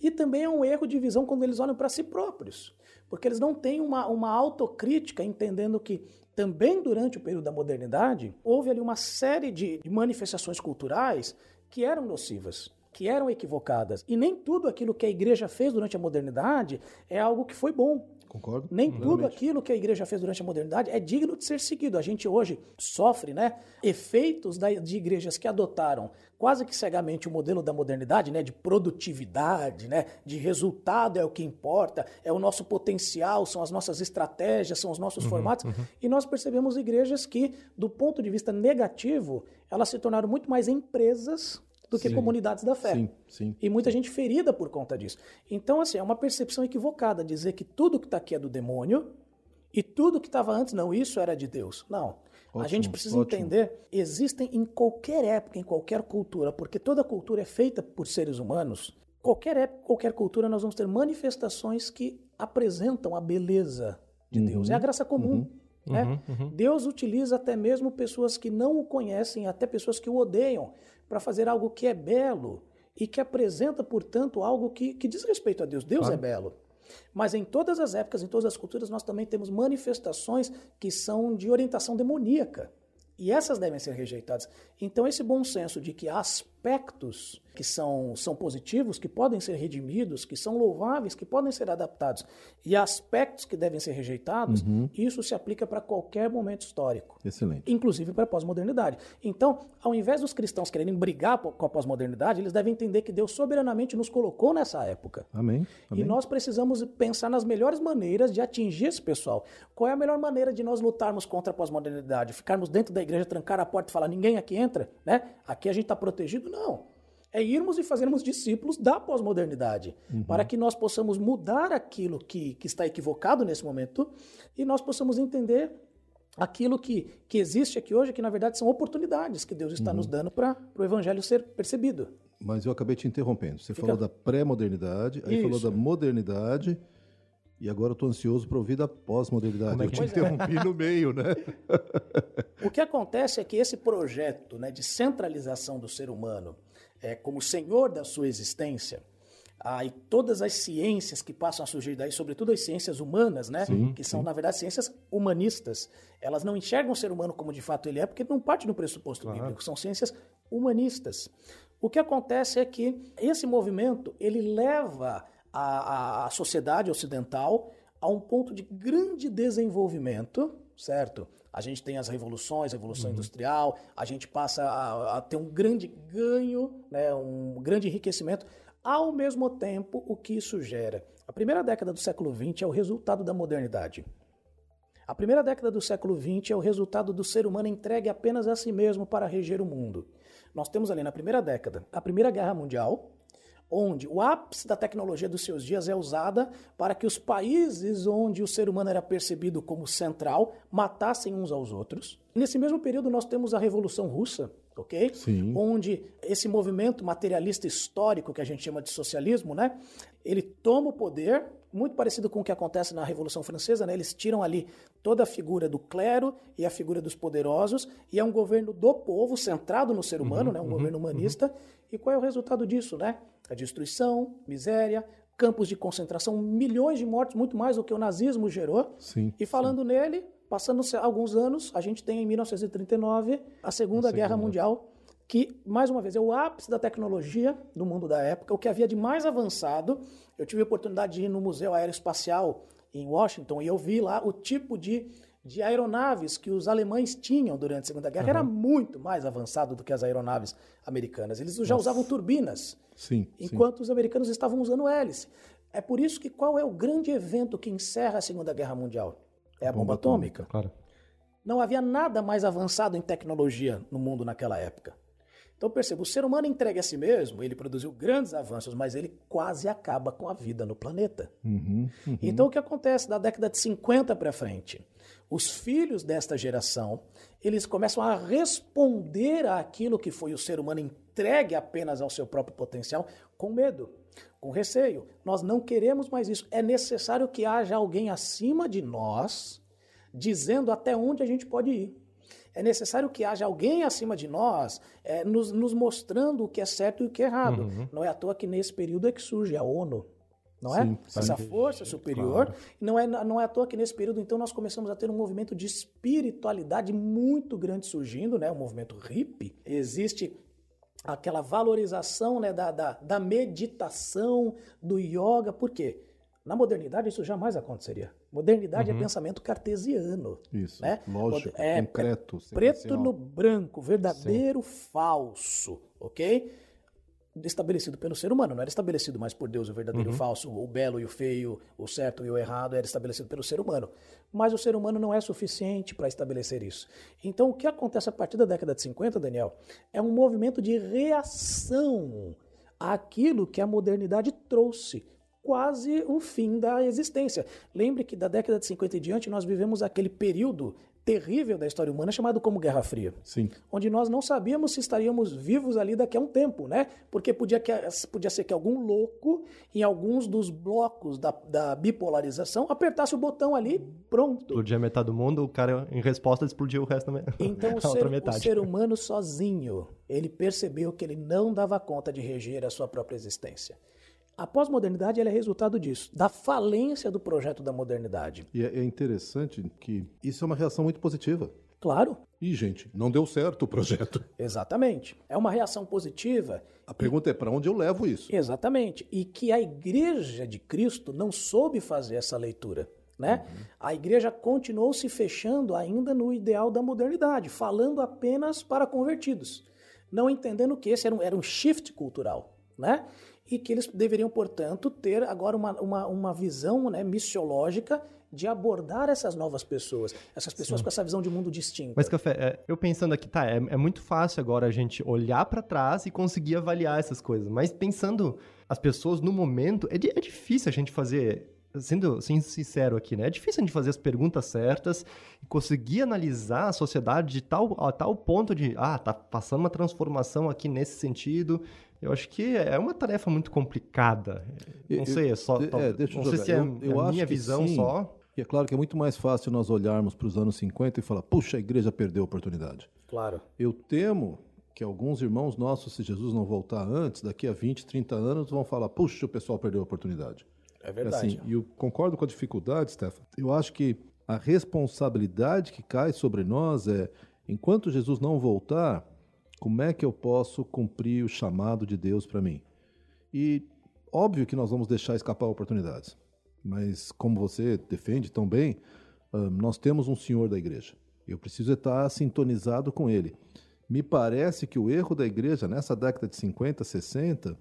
E também é um erro de visão quando eles olham para si próprios, porque eles não têm uma, uma autocrítica entendendo que também durante o período da modernidade houve ali uma série de, de manifestações culturais que eram nocivas que eram equivocadas. E nem tudo aquilo que a igreja fez durante a modernidade é algo que foi bom. Concordo. Nem tudo aquilo que a igreja fez durante a modernidade é digno de ser seguido. A gente hoje sofre né, efeitos de igrejas que adotaram quase que cegamente o modelo da modernidade, né, de produtividade, né, de resultado é o que importa, é o nosso potencial, são as nossas estratégias, são os nossos uhum, formatos. Uhum. E nós percebemos igrejas que, do ponto de vista negativo, elas se tornaram muito mais empresas do que sim, comunidades da fé. Sim, sim. E muita gente ferida por conta disso. Então, assim, é uma percepção equivocada dizer que tudo que está aqui é do demônio e tudo que estava antes, não, isso era de Deus. Não. Ótimo, a gente precisa ótimo. entender, existem em qualquer época, em qualquer cultura, porque toda cultura é feita por seres humanos. Qualquer época, qualquer cultura, nós vamos ter manifestações que apresentam a beleza de uhum, Deus. É a graça comum. Uhum. Né? Uhum, uhum. Deus utiliza até mesmo pessoas que não o conhecem, até pessoas que o odeiam, para fazer algo que é belo e que apresenta, portanto, algo que, que diz respeito a Deus. Deus claro. é belo. Mas em todas as épocas, em todas as culturas, nós também temos manifestações que são de orientação demoníaca. E essas devem ser rejeitadas. Então, esse bom senso de que há aspectos que são, são positivos, que podem ser redimidos, que são louváveis, que podem ser adaptados, e aspectos que devem ser rejeitados, uhum. isso se aplica para qualquer momento histórico. Excelente. Inclusive para a pós-modernidade. Então, ao invés dos cristãos quererem brigar com a pós-modernidade, eles devem entender que Deus soberanamente nos colocou nessa época. Amém. Amém. E nós precisamos pensar nas melhores maneiras de atingir esse pessoal. Qual é a melhor maneira de nós lutarmos contra a pós-modernidade? Ficarmos dentro da igreja, trancar a porta e falar ninguém aqui entra? Né? Aqui a gente está protegido? Não é irmos e fazermos discípulos da pós-modernidade, uhum. para que nós possamos mudar aquilo que, que está equivocado nesse momento e nós possamos entender aquilo que, que existe aqui hoje, que na verdade são oportunidades que Deus está uhum. nos dando para o evangelho ser percebido. Mas eu acabei te interrompendo. Você Fica... falou da pré-modernidade, aí Isso. falou da modernidade. E agora eu estou ansioso para ouvir da pós-modernidade. É eu te é. interrompi no meio, né? o que acontece é que esse projeto né, de centralização do ser humano, é, como senhor da sua existência, ah, e todas as ciências que passam a surgir daí, sobretudo as ciências humanas, né, sim, que são, sim. na verdade, ciências humanistas, elas não enxergam o ser humano como de fato ele é, porque não parte do pressuposto claro. bíblico, são ciências humanistas. O que acontece é que esse movimento ele leva a, a, sociedade ocidental a um ponto de grande desenvolvimento, certo? A gente tem as revoluções, a revolução industrial, a gente passa a, a ter um grande ganho, né, um grande enriquecimento. Ao mesmo tempo, o que isso gera? A primeira década do século XX é o resultado da modernidade. A primeira década do século XX é o resultado do ser humano entregue apenas a si mesmo para reger o mundo. Nós temos ali na primeira década a Primeira Guerra Mundial, onde o ápice da tecnologia dos seus dias é usada para que os países onde o ser humano era percebido como central matassem uns aos outros. Nesse mesmo período nós temos a Revolução Russa, ok? Sim. Onde esse movimento materialista histórico que a gente chama de socialismo, né? Ele toma o poder, muito parecido com o que acontece na Revolução Francesa, né? Eles tiram ali toda a figura do clero e a figura dos poderosos e é um governo do povo centrado no ser humano, né? Um governo humanista. E qual é o resultado disso, né? A destruição, miséria, campos de concentração, milhões de mortes, muito mais do que o nazismo gerou. Sim. E falando nele, passando alguns anos, a gente tem em 1939 a Segunda Guerra Mundial, que, mais uma vez, é o ápice da tecnologia do mundo da época, o que havia de mais avançado. Eu tive a oportunidade de ir no Museu Aeroespacial em Washington e eu vi lá o tipo de, de aeronaves que os alemães tinham durante a Segunda Guerra. Era muito mais avançado do que as aeronaves americanas. Eles já usavam turbinas, Sim. sim. enquanto os americanos estavam usando hélice. É por isso que qual é o grande evento que encerra a Segunda Guerra Mundial? É a bomba, atômica. Claro. Não havia nada mais avançado em tecnologia no mundo naquela época. Então perceba, o ser humano entregue a si mesmo, ele produziu grandes avanços, mas ele quase acaba com a vida no planeta. Uhum, uhum. Então o que acontece da década de 50 para frente? Os filhos desta geração, eles começam a responder àquilo que foi o ser humano entregue apenas ao seu próprio potencial com medo, com receio. Nós não queremos mais isso. É necessário que haja alguém acima de nós dizendo até onde a gente pode ir. É necessário que haja alguém acima de nós é, nos, nos, mostrando o que é certo e o que é errado. Uhum. Não é à toa que nesse período é que surge a ONU. Não é? Sim, Essa força superior. Claro. Não, é, não é à toa que nesse período, então, nós começamos a ter um movimento de espiritualidade muito grande surgindo, né? o movimento hippie. Existe aquela valorização né, da, da, da meditação, do yoga. Por quê? Na modernidade isso jamais aconteceria. Modernidade Uhum. é pensamento cartesiano. Isso. Né? Lógico, É- concreto. Preto sequencial. no branco, verdadeiro, falso, ok? Estabelecido pelo ser humano, não era estabelecido mais por Deus o verdadeiro e o falso, o belo e o feio, o certo e o errado, era estabelecido pelo ser humano. Mas o ser humano não é suficiente para estabelecer isso. Então, o que acontece a partir da década de 50, Daniel, é um movimento de reação àquilo que a modernidade trouxe quase o fim da existência. Lembre que da década de 50 e diante nós vivemos aquele período terrível da história humana chamado como Guerra Fria, Sim. onde nós não sabíamos se estaríamos vivos ali daqui a um tempo, né? Porque podia, que, podia ser que algum louco em alguns dos blocos da, da bipolarização apertasse o botão ali, pronto. Explodia metade do mundo, o cara, em resposta, explodiu o resto da Então o ser, outra o metade. ser humano sozinho, ele percebeu que ele não dava conta de reger a sua própria existência. A pós-modernidade é resultado disso, da falência do projeto da modernidade. E é é interessante que isso é uma reação muito positiva. Claro, Ih, gente, não deu certo o projeto. exatamente. É uma reação positiva, A pergunta é para onde eu levo isso? exatamente, e que a igreja de Cristo não soube fazer essa leitura. Né? A igreja continuou se fechando ainda no ideal da modernidade, falando apenas para convertidos, não entendendo que esse era um, era um shift cultural. Né? E que eles deveriam, portanto, ter agora uma, uma, uma visão né, missiológica de abordar essas novas pessoas, essas pessoas com essa visão de mundo distinta. Mas, Café, é, eu pensando aqui, tá, é, é muito fácil agora a gente olhar pra trás e conseguir avaliar essas coisas. Mas pensando as pessoas no momento, é, é difícil a gente fazer, sendo, sendo sincero aqui, né? É difícil a gente fazer as perguntas certas e conseguir analisar a sociedade de tal, a tal ponto de, ah, tá passando uma transformação aqui nesse sentido. Eu acho que é uma tarefa muito complicada. Não Eu- sei, é só. tal- é, deixa eu não sei jogar. se é, Eu- eu a acho minha que visão sim. só. E é claro que é muito mais fácil nós olharmos para os anos 50 e falar, puxa, a igreja perdeu a oportunidade. Claro. Eu temo que alguns irmãos nossos, se Jesus não voltar antes, daqui a 20, 30 anos, vão falar, puxa, o pessoal perdeu a oportunidade. É verdade. Assim, e eu concordo com a dificuldade, Stefan. Eu acho que a responsabilidade que cai sobre nós é, enquanto Jesus não voltar, como é que eu posso cumprir o chamado de Deus para mim? E óbvio que nós vamos deixar escapar oportunidades. Mas como você defende tão bem, nós temos um senhor da igreja. Eu preciso estar sintonizado com ele. Me parece que o erro da igreja nessa década de 50, 60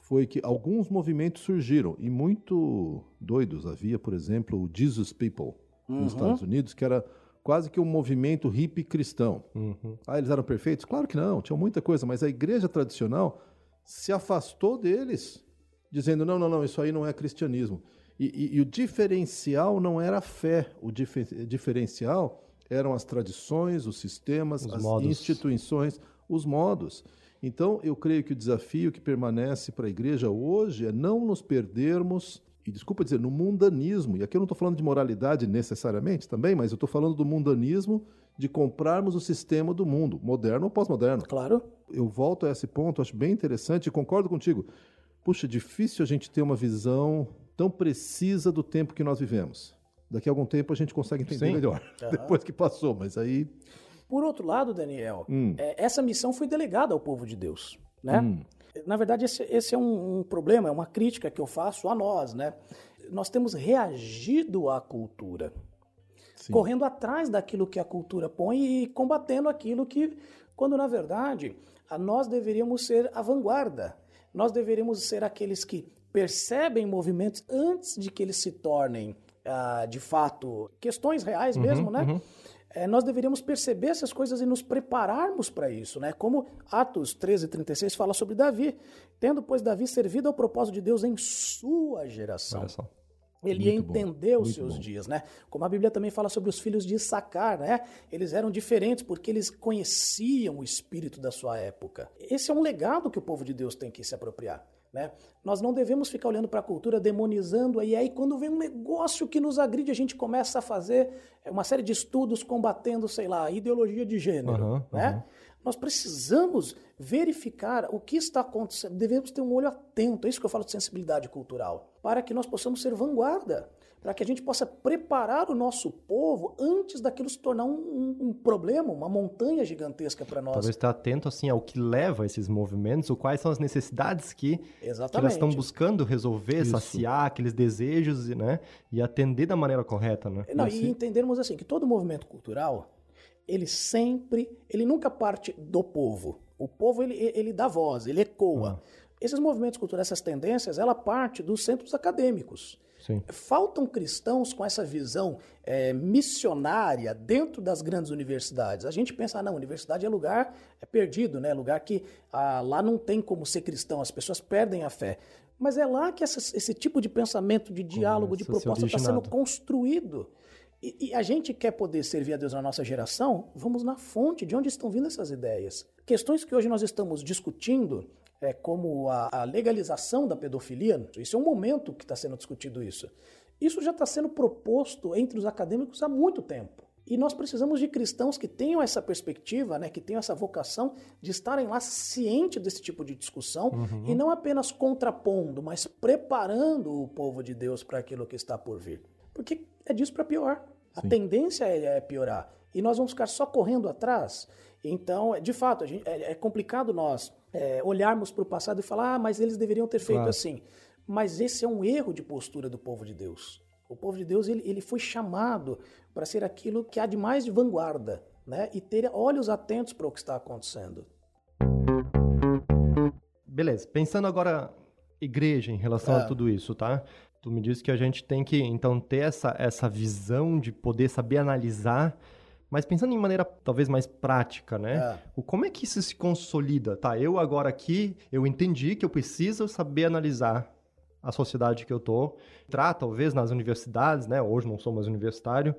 foi que alguns movimentos surgiram e muito doidos. Havia, por exemplo, o Jesus People uhum. nos Estados Unidos, que era quase que um movimento hippie cristão. Uhum. Ah, eles eram perfeitos? Claro que não, tinha muita coisa, mas a igreja tradicional se afastou deles, dizendo: não, não, não, isso aí não é cristianismo. E, e, e o diferencial não era a fé, o dif diferencial eram as tradições, os sistemas, os as modos. instituições, os modos. Então, eu creio que o desafio que permanece para a igreja hoje é não nos perdermos e desculpa dizer, no mundanismo, e aqui eu não estou falando de moralidade necessariamente também, mas eu estou falando do mundanismo de comprarmos o sistema do mundo, moderno ou pós-moderno. Claro. Eu volto a esse ponto, acho bem interessante e concordo contigo. Puxa, difícil a gente ter uma visão tão precisa do tempo que nós vivemos. Daqui a algum tempo a gente consegue entender Sim. melhor, uhum. depois que passou, mas aí... Por outro lado, Daniel, hum. é, essa missão foi delegada ao povo de Deus, né? Hum. Na verdade, esse, esse é um, um, problema, é uma crítica que eu faço a nós, né? Nós temos reagido à cultura, Sim. correndo atrás daquilo que a cultura põe e combatendo aquilo que, quando na verdade, nós deveríamos ser a vanguarda. Nós deveríamos ser aqueles que percebem movimentos antes de que eles se tornem, ah, de fato, questões reais uhum, mesmo, né? Uhum é, nós deveríamos perceber essas coisas e nos prepararmos para isso, né? Como Atos 13, 36 fala sobre Davi. Tendo, pois, Davi servido ao propósito de Deus em sua geração. Ele Muito entendeu os seus bom. dias, né? Como a Bíblia também fala sobre os filhos de Issacar, né? Eles eram diferentes porque eles conheciam o espírito da sua época. Esse é um legado que o povo de Deus tem que se apropriar. Né? Nós não devemos ficar olhando para a cultura, demonizando, e aí quando vem um negócio que nos agride, a gente começa a fazer é, uma série de estudos combatendo, sei lá, ideologia de gênero. Uhum, né? Uhum. Nós precisamos verificar o que está acontecendo, devemos ter um olho atento, é isso que eu falo de sensibilidade cultural, para que nós possamos ser vanguarda para que a gente possa preparar o nosso povo antes daquilo se tornar um, um, um problema, uma montanha gigantesca para nós. Talvez estar atento assim ao que leva esses movimentos, ou quais são as necessidades que, que elas estão buscando resolver, Isso. saciar aqueles desejos, né? E atender da maneira correta, né? Não, e entendermos assim que todo movimento cultural, ele sempre, ele nunca parte do povo. O povo ele, ele dá voz, ele ecoa. Ah. Esses movimentos culturais, essas tendências, ela parte dos centros acadêmicos. Sim. Faltam cristãos com essa visão é, missionária dentro das grandes universidades. A gente pensa, ah, não, universidade é lugar é perdido, né? lugar que ah, lá não tem como ser cristão, as pessoas perdem a fé. Mas é lá que essa, esse tipo de pensamento, de diálogo, de proposta está sendo construído. E, e, a gente quer poder servir a Deus na nossa geração, vamos na fonte, de onde estão vindo essas ideias. Questões que hoje nós estamos discutindo é, como a, a, legalização da pedofilia, isso é um momento que está sendo discutido isso. Isso já está sendo proposto entre os acadêmicos há muito tempo. E nós precisamos de cristãos que tenham essa perspectiva, né, que tenham essa vocação de estarem lá cientes desse tipo de discussão uhum. e não apenas contrapondo, mas preparando o povo de Deus para aquilo que está por vir. Porque é disso para pior. A Sim. tendência é, é piorar. E nós vamos ficar só correndo atrás. Então, de fato, gente, é, é complicado nós é, olharmos para o passado e falar, ah, mas eles deveriam ter feito claro. assim. Mas esse é um erro de postura do povo de Deus. O povo de Deus ele, ele foi chamado para ser aquilo que há de mais de vanguarda, né? E ter olhos atentos para o que está acontecendo. Beleza. Pensando agora igreja em relação é. a tudo isso, tá? Tu me disse que a gente tem que então ter essa, essa visão de poder saber analisar mas pensando em maneira talvez mais prática, né? É. Como é que isso se consolida? Tá, eu agora aqui, eu entendi que eu preciso saber analisar a sociedade que eu tô. Entrar, talvez, nas universidades, né? Hoje não sou mais universitário.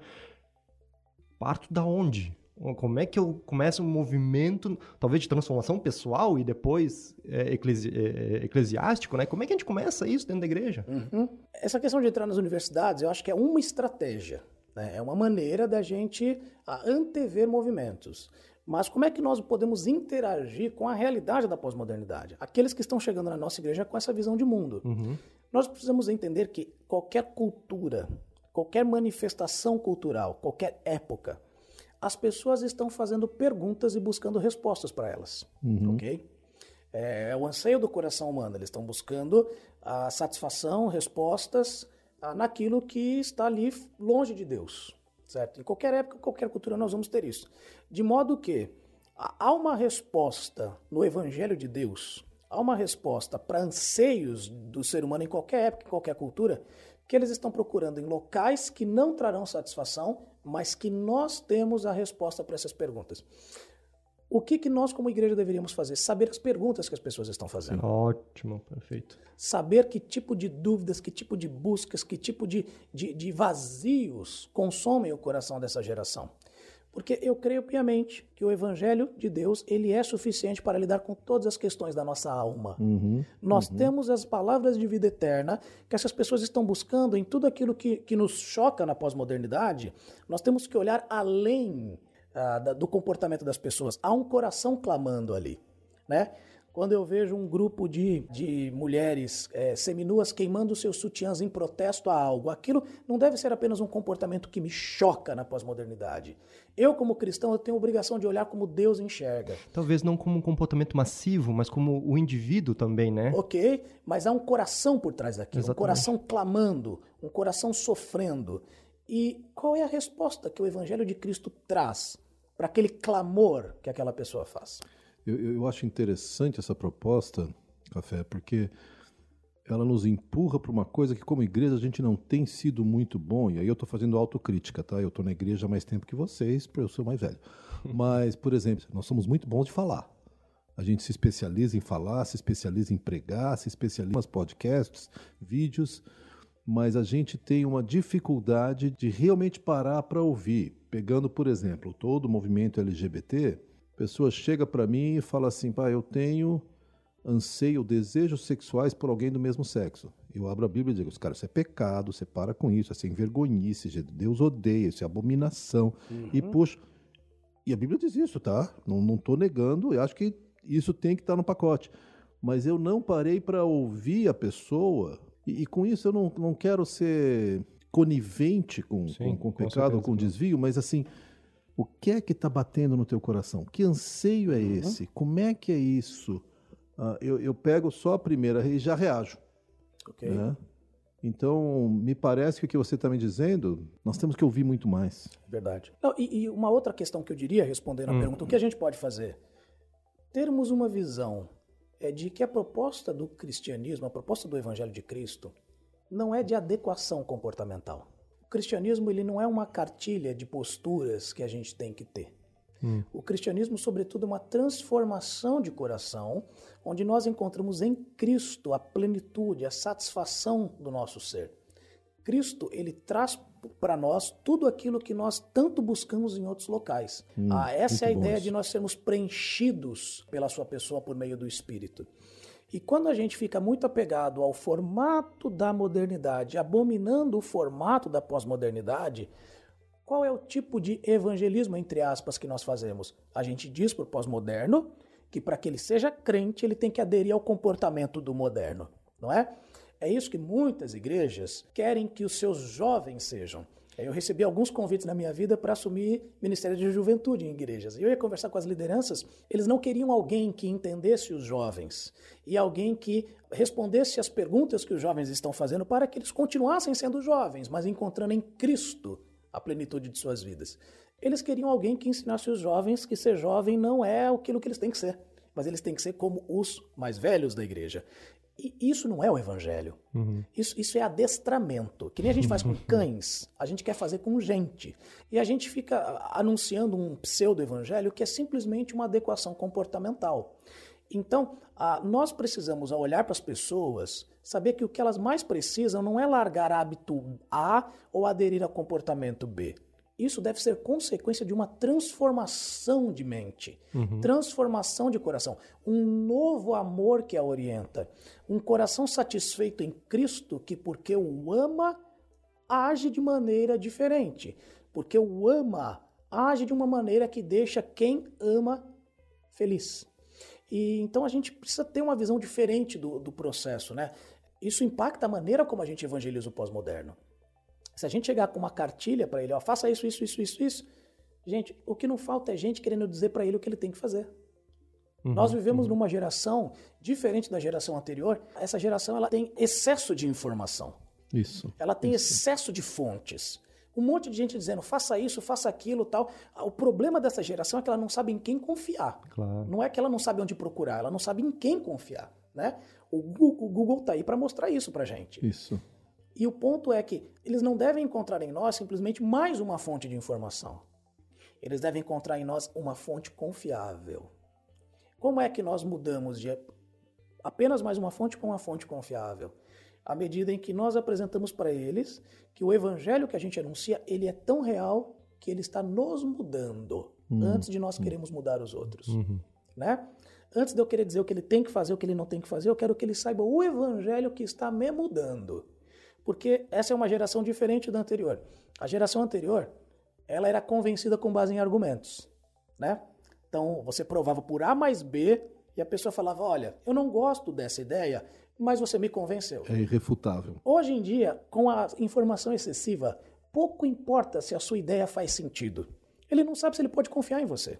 Parto da onde? Como é que eu começo um movimento, talvez de transformação pessoal e depois é, eclesi é, eclesiástico, né? Como é que a gente começa isso dentro da igreja? Uhum. Essa questão de entrar nas universidades, eu acho que é uma estratégia. Né? É uma maneira da gente antever movimentos. Mas como é que nós podemos interagir com a realidade da pós-modernidade? Aqueles que estão chegando na nossa igreja com essa visão de mundo. Uhum. Nós precisamos entender que qualquer cultura, qualquer manifestação cultural, qualquer época, as pessoas estão fazendo perguntas e buscando respostas para elas. Uhum. Ok? É, é, o anseio do coração humano. Eles estão buscando a satisfação, respostas ah, naquilo que está ali longe de Deus, certo? Em qualquer época, qualquer cultura, nós vamos ter isso. De modo que há uma resposta no Evangelho de Deus, há uma resposta para anseios do ser humano em qualquer época, em qualquer cultura, que eles estão procurando em locais que não trarão satisfação, mas que nós temos a resposta para essas perguntas. O que, que nós, como igreja, deveríamos fazer? Saber as perguntas que as pessoas estão fazendo. Ótimo, perfeito. Saber que tipo de dúvidas, que tipo de buscas, que tipo de, de, de vazios consomem o coração dessa geração. Porque eu creio piamente que o Evangelho de Deus ele é suficiente para lidar com todas as questões da nossa alma. Uhum, Nós temos as palavras de vida eterna que essas pessoas estão buscando em tudo aquilo que, que nos choca na pós-modernidade. Nós temos que olhar além ah, da- do comportamento das pessoas. Há um coração clamando ali, né? Quando eu vejo um grupo de, de mulheres eh, seminuas queimando seus sutiãs em protesto a algo, aquilo não deve ser apenas um comportamento que me choca na pós-modernidade. Eu, como cristão, eu tenho a obrigação de olhar como Deus enxerga. Talvez não como um comportamento massivo, mas como o indivíduo também, né? Ok, mas há um coração por trás daquilo, um coração clamando, um coração sofrendo. E qual é a resposta que o Evangelho de Cristo traz para aquele clamor que aquela pessoa faz? Eu, eu acho interessante essa proposta, Café, porque ela nos empurra para uma coisa que, como igreja, a gente não tem sido muito bom. E aí eu estou fazendo autocrítica, tá? Eu estou na igreja há mais tempo que vocês, porque eu sou mais velho. Mas, por exemplo, nós somos muito bons de falar. A gente se especializa em falar, se especializa em pregar, se especializa em podcasts, vídeos, mas a gente tem uma dificuldade de realmente parar para ouvir. Pegando, por exemplo, todo o movimento LGBT, a pessoa chega para mim e fala assim: pá, eu tenho anseio, desejos sexuais por alguém do mesmo sexo. Eu abro a Bíblia e digo: cara, isso é pecado, você para com isso, isso é envergonhice, Deus odeia, isso é abominação. E puxa. E a Bíblia diz isso, tá? Não, tô negando, eu acho que isso tem que estar no pacote. Mas eu não parei para ouvir a pessoa, e, e com isso eu não, não quero ser conivente com, Sim, com, com pecado ou certeza. com desvio, mas assim, o que é que está batendo no teu coração? Que anseio é esse? Como é que é isso? Ah, eu, eu pego só a primeira e já reajo. Ok? né? Então, me parece que o que você está me dizendo, nós temos que ouvir muito mais. Verdade. Não, e, e uma outra questão que eu diria, respondendo à pergunta, o que a gente pode fazer? Termos uma visão é de que a proposta do cristianismo, a proposta do Evangelho de Cristo, não é de adequação comportamental. O cristianismo ele não é uma cartilha de posturas que a gente tem que ter. O cristianismo, sobretudo, é uma transformação de coração, onde nós encontramos em Cristo a plenitude, a satisfação do nosso ser. Cristo, ele traz para nós tudo aquilo que nós tanto buscamos em outros locais. ah, essa é a ideia isso. de nós sermos preenchidos pela sua pessoa por meio do Espírito. E quando a gente fica muito apegado ao formato da modernidade, abominando o formato da pós-modernidade, qual é o tipo de evangelismo, entre aspas, que nós fazemos? A gente diz para o pós-moderno que para que ele seja crente, ele tem que aderir ao comportamento do moderno, não é? É isso que muitas igrejas querem que os seus jovens sejam. Eu recebi alguns convites na minha vida para assumir Ministério de Juventude em igrejas. E eu ia conversar com as lideranças, eles não queriam alguém que entendesse os jovens e alguém que respondesse às perguntas que os jovens estão fazendo para que eles continuassem sendo jovens, mas encontrando em Cristo a plenitude de suas vidas. Eles queriam alguém que ensinasse os jovens que ser jovem não é aquilo que eles têm que ser, mas eles têm que ser como os mais velhos da igreja. E isso não é o evangelho. Isso, isso é adestramento. Que nem a gente faz com cães, a gente quer fazer com gente. E a gente fica anunciando um pseudo-evangelho que é simplesmente uma adequação comportamental. Então, ah, nós precisamos, ao olhar para as pessoas, saber que o que elas mais precisam não é largar hábito A ou aderir a comportamento B. Isso deve ser consequência de uma transformação de mente, transformação de coração, um novo amor que a orienta, um coração satisfeito em Cristo que, porque o ama, age de maneira diferente, porque o ama, age de uma maneira que deixa quem ama feliz. E então a gente precisa ter uma visão diferente do, do processo, né? Isso impacta a maneira como a gente evangeliza o pós-moderno. Se a gente chegar com uma cartilha para ele, ó, faça isso, isso, isso, isso, isso, gente, o que não falta é gente querendo dizer para ele o que ele tem que fazer. Nós vivemos numa geração diferente da geração anterior. Essa geração ela tem excesso de informação. Isso. Ela tem excesso de fontes. Um monte de gente dizendo, faça isso, faça aquilo, tal. O problema dessa geração é que ela não sabe em quem confiar. Claro. Não é que ela não sabe onde procurar, ela não sabe em quem confiar, né? O Google, o Google tá aí para mostrar isso pra gente. Isso. E o ponto é que eles não devem encontrar em nós simplesmente mais uma fonte de informação. Eles devem encontrar em nós uma fonte confiável. Como é que nós mudamos de apenas mais uma fonte para uma fonte confiável? À medida em que nós apresentamos para eles que o evangelho que a gente anuncia, ele é tão real que ele está nos mudando antes de nós queremos mudar os outros, né? Antes de eu querer dizer o que ele tem que fazer, o que ele não tem que fazer, eu quero que ele saiba o evangelho que está me mudando. Porque essa é uma geração diferente da anterior. A geração anterior, ela era convencida com base em argumentos, né? Então, você provava por A mais B e a pessoa falava, olha, eu não gosto dessa ideia, mas você me convenceu. É irrefutável. Hoje em dia, com a informação excessiva, pouco importa se a sua ideia faz sentido. Ele não sabe se ele pode confiar em você.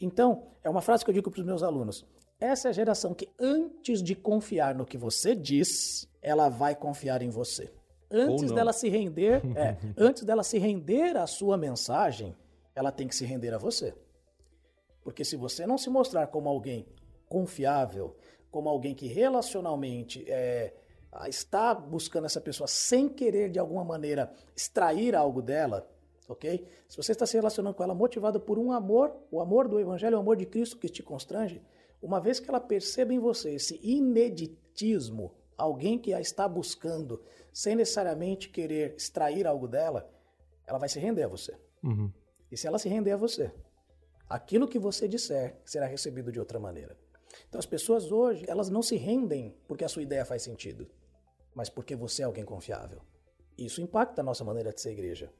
Então, é uma frase que eu digo para os meus alunos. Essa é a geração que, antes de confiar no que você diz, ela vai confiar em você. Antes dela se render, é, antes dela se render à sua mensagem, ela tem que se render a você. Porque se você não se mostrar como alguém confiável, como alguém que relacionalmente é, está buscando essa pessoa sem querer de alguma maneira extrair algo dela, ok? Se você está se relacionando com ela motivado por um amor, o amor do Evangelho, o amor de Cristo que te constrange, uma vez que ela perceba em você esse ineditismo, alguém que a está buscando sem necessariamente querer extrair algo dela, ela vai se render a você. Uhum. E se ela se render a você, aquilo que você disser será recebido de outra maneira. Então as pessoas hoje, elas não se rendem porque a sua ideia faz sentido, mas porque você é alguém confiável. Isso impacta a nossa maneira de ser igreja.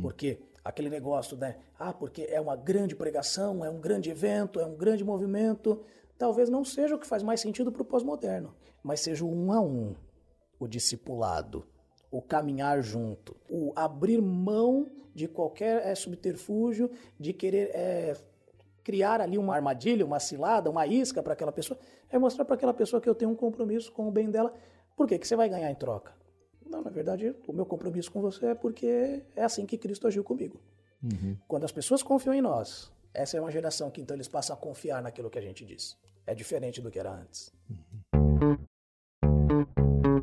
Porque aquele negócio, né? Ah, porque é uma grande pregação, é um grande evento, é um grande movimento. Talvez não seja o que faz mais sentido para o pós-moderno, mas seja o um a um, o discipulado, o caminhar junto, o abrir mão de qualquer eh, subterfúgio, de querer eh, criar ali uma armadilha, uma cilada, uma isca para aquela pessoa, é mostrar para aquela pessoa que eu tenho um compromisso com o bem dela. Por quê? Que você vai ganhar em troca? Não, na verdade, o meu compromisso com você é porque é assim que Cristo agiu comigo. Quando as pessoas confiam em nós, essa é uma geração que então eles passam a confiar naquilo que a gente diz. É diferente do que era antes.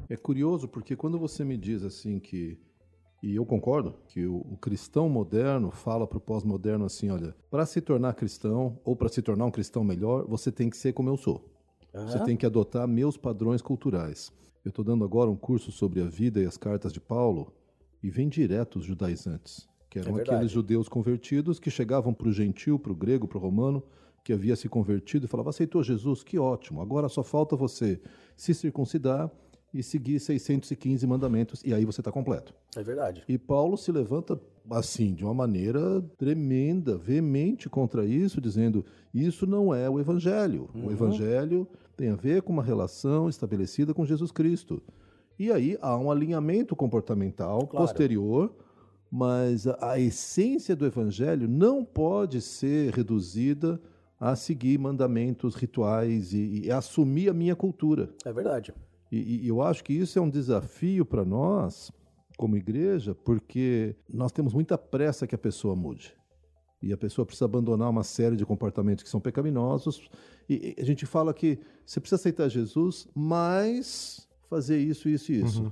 É curioso porque quando você me diz assim que, e eu concordo, que o, o cristão moderno fala para o pós-moderno assim: olha, para se tornar cristão ou para se tornar um cristão melhor, você tem que ser como eu sou. Você Aham. tem que adotar meus padrões culturais. Eu estou dando agora um curso sobre a vida e as cartas de Paulo e vem direto os judaizantes, que eram É aqueles judeus convertidos que chegavam para o gentil, para o grego, para o romano, que havia se convertido e falava: aceitou Jesus, que ótimo, agora só falta você se circuncidar e seguir 615 mandamentos, e aí você está completo. É verdade. E Paulo se levanta assim, de uma maneira tremenda, veemente contra isso, dizendo: isso não é o evangelho. Uhum. O evangelho tem a ver com uma relação estabelecida com Jesus Cristo. E aí há um alinhamento comportamental Claro. posterior, mas a, a essência do evangelho não pode ser reduzida a seguir mandamentos rituais e, e assumir a minha cultura. É verdade. E, e eu acho que isso é um desafio para nós, como igreja, porque nós temos muita pressa que a pessoa mude. E a pessoa precisa abandonar uma série de comportamentos que são pecaminosos. E, e a gente fala que você precisa aceitar Jesus, mas fazer isso, isso e isso.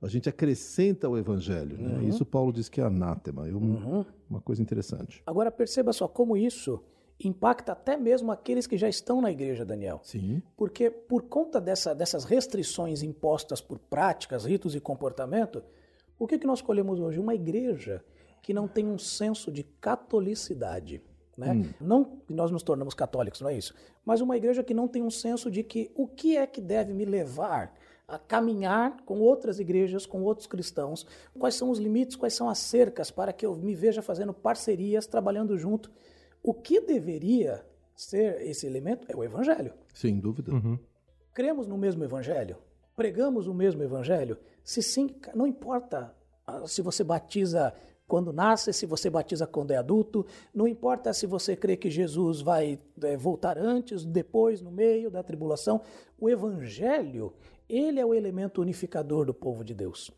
A gente acrescenta o evangelho. Né? Isso Paulo diz que é anátema. Eu- Uhum. Uma coisa interessante. Agora perceba só como isso impacta até mesmo aqueles que já estão na igreja, Daniel. Sim. Porque por conta dessa- dessas restrições impostas por práticas, ritos e comportamento, o que, que nós escolhemos hoje? Uma igreja que não tem um senso de catolicidade. Né? Não que nós nos tornamos católicos, não é isso. Mas uma igreja que não tem um senso de que o que é que deve me levar a caminhar com outras igrejas, com outros cristãos, quais são os limites, quais são as cercas para que eu me veja fazendo parcerias, trabalhando junto. O que deveria ser esse elemento é o evangelho. Sem dúvida. Cremos no mesmo evangelho? Pregamos o mesmo evangelho? Se sim, não importa ah, se você batiza quando nasce, se você batiza quando é adulto, não importa se você crê que Jesus vai eh, voltar antes, depois, no meio da tribulação. O evangelho, ele é o elemento unificador do povo de Deus.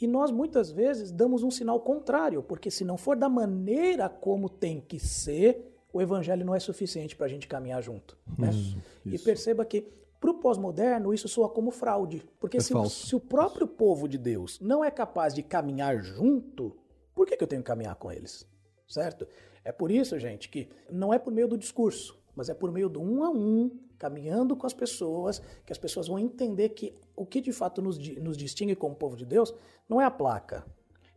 E nós muitas vezes damos um sinal contrário, porque se não for da maneira como tem que ser, o evangelho não é suficiente para a gente caminhar junto. Né? Isso, E perceba que para o pós-moderno isso soa como fraude. Porque É se, se o próprio povo de Deus não é capaz de caminhar junto, por que, que eu tenho que caminhar com eles? Certo? É por isso, gente, que não é por meio do discurso, mas é por meio do um a um, caminhando com as pessoas, que as pessoas vão entender que o que de fato nos, nos distingue como povo de Deus não é a placa,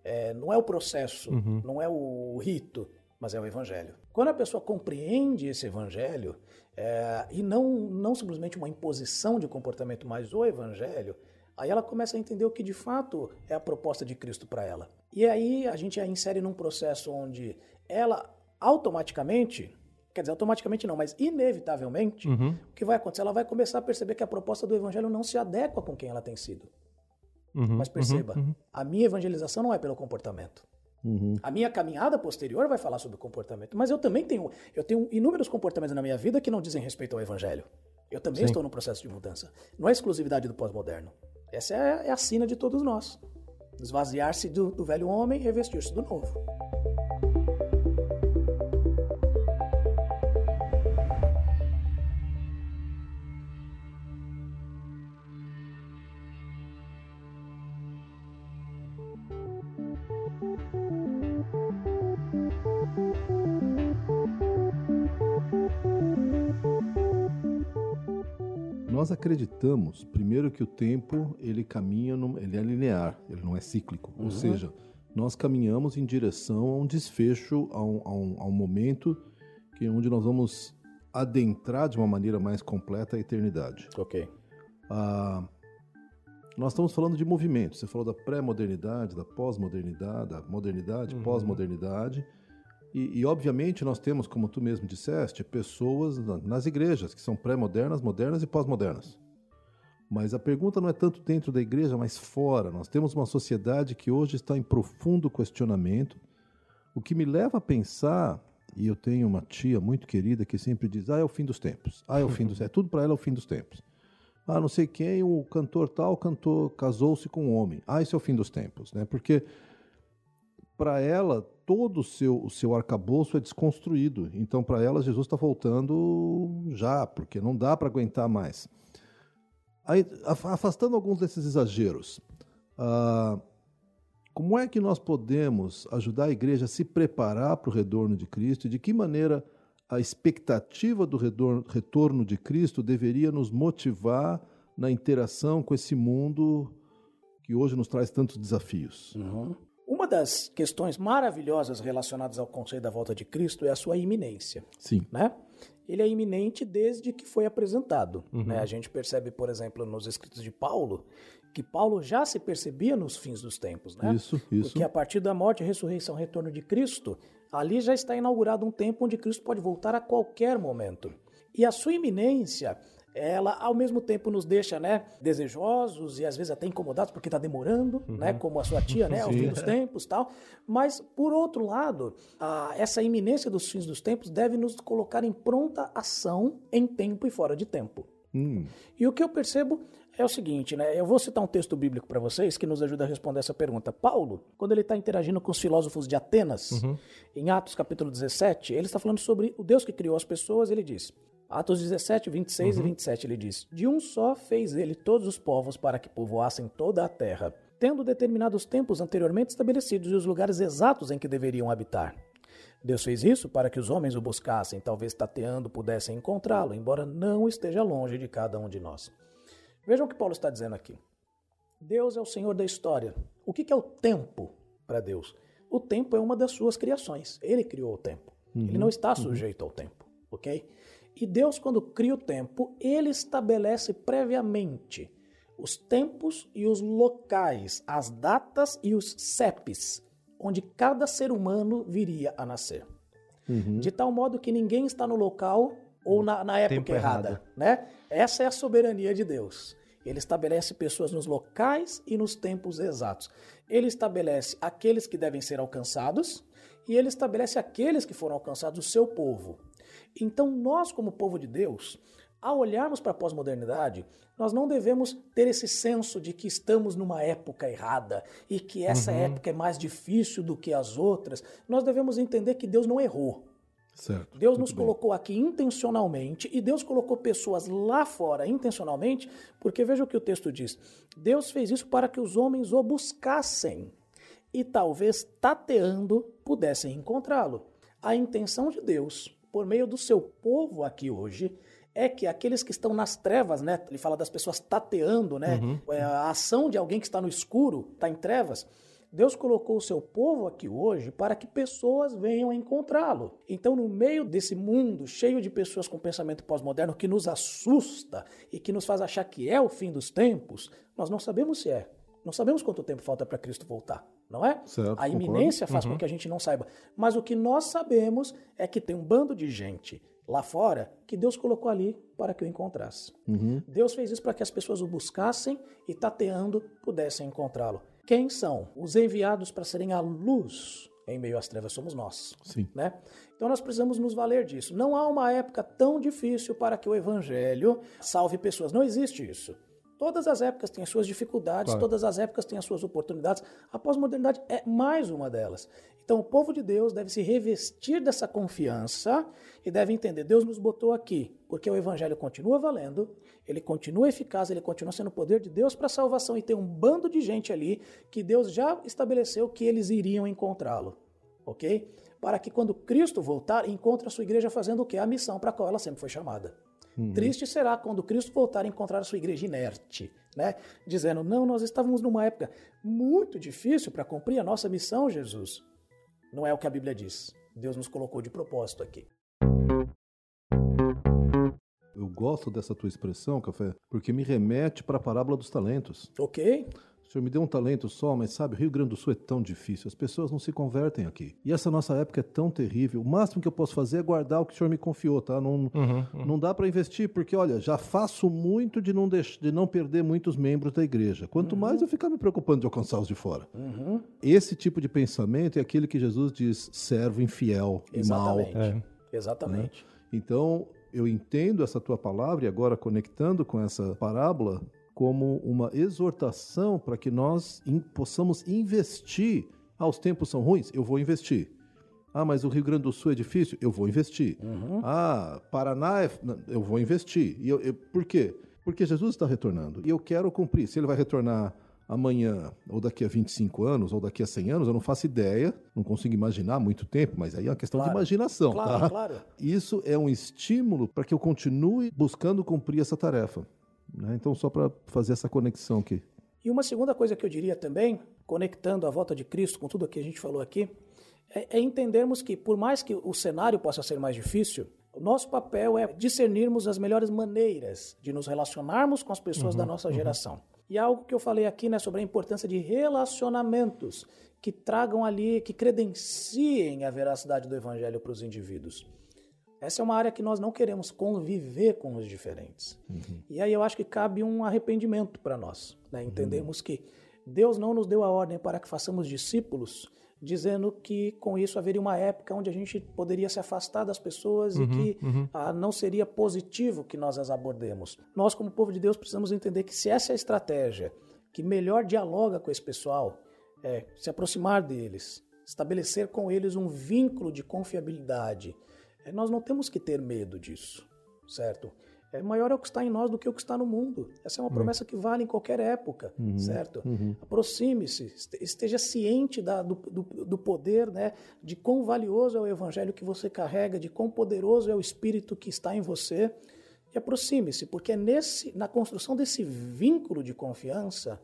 é, não é o processo, não é o rito, mas é o evangelho. Quando a pessoa compreende esse evangelho, é, e não, não simplesmente uma imposição de comportamento, mas o evangelho, aí ela começa a entender o que de fato é a proposta de Cristo para ela. E aí a gente a insere num processo onde ela automaticamente, quer dizer, automaticamente não, mas inevitavelmente, Uhum. o que vai acontecer? Ela vai começar a perceber que a proposta do evangelho não se adequa com quem ela tem sido. Uhum. Mas perceba, Uhum. a minha evangelização não é pelo comportamento. Uhum. A minha caminhada posterior vai falar sobre o comportamento, mas eu também tenho, eu tenho inúmeros comportamentos na minha vida que não dizem respeito ao evangelho. Eu também Sim. estou num processo de mudança. Não é exclusividade do pós-moderno. Essa é, é a sina de todos nós. Esvaziar-se do, do velho homem e revestir-se do novo. Nós acreditamos, primeiro, que o tempo ele caminha, num- ele é linear, ele não é cíclico. Ou seja, nós caminhamos em direção a um desfecho, a um, a um- a um momento que onde nós vamos adentrar de uma maneira mais completa a eternidade. Ok. Ah, nós estamos falando de movimento. Você falou da pré-modernidade, da pós-modernidade, da modernidade, pós-modernidade. E, e, obviamente, nós temos, como tu mesmo disseste, pessoas na- nas igrejas que são pré-modernas, modernas e pós-modernas. Mas a pergunta não é tanto dentro da igreja, mas fora. Nós temos uma sociedade que hoje está em profundo questionamento, o que me leva a pensar, e eu tenho uma tia muito querida que sempre diz: ah, é o fim dos tempos. Ah, é o fim dos É tudo para ela é o fim dos tempos. Ah, não sei quem, o cantor tal cantor casou-se com um homem. Ah, isso é o fim dos tempos, né? Porque para ela todo o seu, o seu arcabouço é desconstruído. Então, para ela, Jesus está voltando já, porque não dá para aguentar mais. Aí, af- afastando alguns desses exageros, ah, como é que nós podemos ajudar a igreja a se preparar para o retorno de Cristo e de que maneira a expectativa do retorno de Cristo deveria nos motivar na interação com esse mundo que hoje nos traz tantos desafios? Uma das questões maravilhosas relacionadas ao conceito da volta de Cristo é a sua iminência. Sim. né? Ele é iminente desde que foi apresentado. Uhum. né? A gente percebe, por exemplo, nos escritos de Paulo, que Paulo já se percebia nos fins dos tempos. Né? Isso, isso. Porque a partir da morte, ressurreição, retorno de Cristo, ali já está inaugurado um tempo onde Cristo pode voltar a qualquer momento. E a sua iminência, ela ao mesmo tempo nos deixa, né, desejosos e às vezes até incomodados porque está demorando, né, como a sua tia, né, ao fim dos tempos, tal. Mas por outro lado, a- essa iminência dos fins dos tempos deve nos colocar em pronta ação em tempo e fora de tempo. Hum, E o que eu percebo é o seguinte, né? Eu vou citar um texto bíblico para vocês que nos ajuda a responder essa pergunta. Paulo, quando ele está interagindo com os filósofos de Atenas, em Atos capítulo 17, ele está falando sobre o Deus que criou as pessoas, ele diz. Atos 17, 26 e 27, ele diz: De um só fez ele todos os povos para que povoassem toda a terra, tendo determinados tempos anteriormente estabelecidos e os lugares exatos em que deveriam habitar. Deus fez isso para que os homens o buscassem, talvez tateando pudessem encontrá-lo, embora não esteja longe de cada um de nós. Vejam o que Paulo está dizendo aqui. Deus é o Senhor da história. O que é o tempo para Deus? O tempo é uma das suas criações. Ele criou o tempo. Ele não está sujeito ao tempo, ok? E Deus, quando cria o tempo, ele estabelece previamente os tempos e os locais, as datas e os CEPs, onde cada ser humano viria a nascer. De tal modo que ninguém está no local ou na, na época errada, errado. né? Essa é a soberania de Deus. Ele estabelece pessoas nos locais e nos tempos exatos. Ele estabelece aqueles que devem ser alcançados e ele estabelece aqueles que foram alcançados, o seu povo. Então, nós, como povo de Deus, Ao olharmos para a pós-modernidade, nós não devemos ter esse senso de que estamos numa época errada e que essa uhum. época é mais difícil do que as outras. Nós devemos entender que Deus não errou. Certo, Deus nos bem. colocou aqui intencionalmente e Deus colocou pessoas lá fora intencionalmente, porque veja o que o texto diz. Deus fez isso para que os homens o buscassem e talvez tateando pudessem encontrá-lo. A intenção de Deus, por meio do seu povo aqui hoje, é que aqueles que estão nas trevas, né? Ele fala das pessoas tateando, né? Uhum. É a ação de alguém que está no escuro, está em trevas. Deus colocou o seu povo aqui hoje para que pessoas venham encontrá-lo. Então, no meio desse mundo cheio de pessoas com pensamento pós-moderno que nos assusta e que nos faz achar que é o fim dos tempos, nós não sabemos se é. Não sabemos quanto tempo falta para Cristo voltar, não é? Certo, a iminência concordo. faz uhum. com que a gente não saiba. Mas o que nós sabemos é que tem um bando de gente lá fora que Deus colocou ali para que o encontrasse. Uhum. Deus fez isso para que as pessoas o buscassem e, tateando, pudessem encontrá-lo. Quem são? Os enviados para serem a luz em meio às trevas somos nós. Sim. Né? Então nós precisamos nos valer disso. Não há uma época tão difícil para que o evangelho salve pessoas. Não existe isso. Todas as épocas têm as suas dificuldades, claro. todas as épocas têm as suas oportunidades. A pós-modernidade é mais uma delas. Então, o povo de Deus deve se revestir dessa confiança e deve entender: Deus nos botou aqui porque o evangelho continua valendo, ele continua eficaz, ele continua sendo o poder de Deus para a salvação e tem um bando de gente ali que Deus já estabeleceu que eles iriam encontrá-lo. Ok? Para que quando Cristo voltar, encontre a sua igreja fazendo o que? A missão para a qual ela sempre foi chamada. Uhum. Triste será quando Cristo voltar a encontrar a sua igreja inerte, né? Dizendo: Não, nós estávamos numa época muito difícil para cumprir a nossa missão, Jesus. Não é o que a Bíblia diz. Deus nos colocou de propósito aqui. Eu gosto dessa tua expressão, Café, porque me remete para a parábola dos talentos. Ok. O senhor me deu um talento só, mas sabe, o Rio Grande do Sul é tão difícil, as pessoas não se convertem aqui. E essa nossa época é tão terrível. O máximo que eu posso fazer é guardar o que o senhor me confiou, tá? Não, uhum, uhum. não dá para investir, porque, olha, já faço muito de não, deix... de não perder muitos membros da igreja. Quanto uhum. mais eu ficar me preocupando de alcançar os de fora. Uhum. Esse tipo de pensamento é aquele que Jesus diz servo infiel Exatamente. e mal. É. Exatamente. Né? Então, eu entendo essa tua palavra e agora conectando com essa parábola, como uma exortação para que nós in, possamos investir. Ah, os tempos são ruins? Eu vou investir. Ah, mas o Rio Grande do Sul é difícil? Eu vou investir. Uhum. Ah, Paraná, é... eu vou investir. E eu, eu, por quê? Porque Jesus está retornando. E eu quero cumprir. Se ele vai retornar amanhã, ou daqui a 25 anos, ou daqui a 100 anos, eu não faço ideia, não consigo imaginar muito tempo, mas aí é uma questão claro. de imaginação, claro, tá? Claro. Isso é um estímulo para que eu continue buscando cumprir essa tarefa. Né? Então, só para fazer essa conexão aqui. E uma segunda coisa que eu diria também, conectando a volta de Cristo com tudo o que a gente falou aqui, é, é entendermos que, por mais que o cenário possa ser mais difícil, o nosso papel é discernirmos as melhores maneiras de nos relacionarmos com as pessoas uhum, da nossa uhum. geração. E algo que eu falei aqui né, sobre a importância de relacionamentos que tragam ali, que credenciem a veracidade do evangelho para os indivíduos. Essa é uma área que nós não queremos conviver com os diferentes. Uhum. E aí eu acho que cabe um arrependimento para nós. Né? Entendemos uhum. que Deus não nos deu a ordem para que façamos discípulos, dizendo que com isso haveria uma época onde a gente poderia se afastar das pessoas uhum, e que uhum. ah, não seria positivo que nós as abordemos. Nós, como povo de Deus, precisamos entender que se essa é a estratégia que melhor dialoga com esse pessoal, é se aproximar deles, estabelecer com eles um vínculo de confiabilidade, nós não temos que ter medo disso, certo? É maior é o que está em nós do que o que está no mundo. Essa é uma uhum. promessa que vale em qualquer época, uhum. certo? Uhum. Aproxime-se, esteja ciente da, do, do, do, poder, né? De quão valioso é o evangelho que você carrega, de quão poderoso é o espírito que está em você. E aproxime-se, porque é nesse, na construção desse vínculo de confiança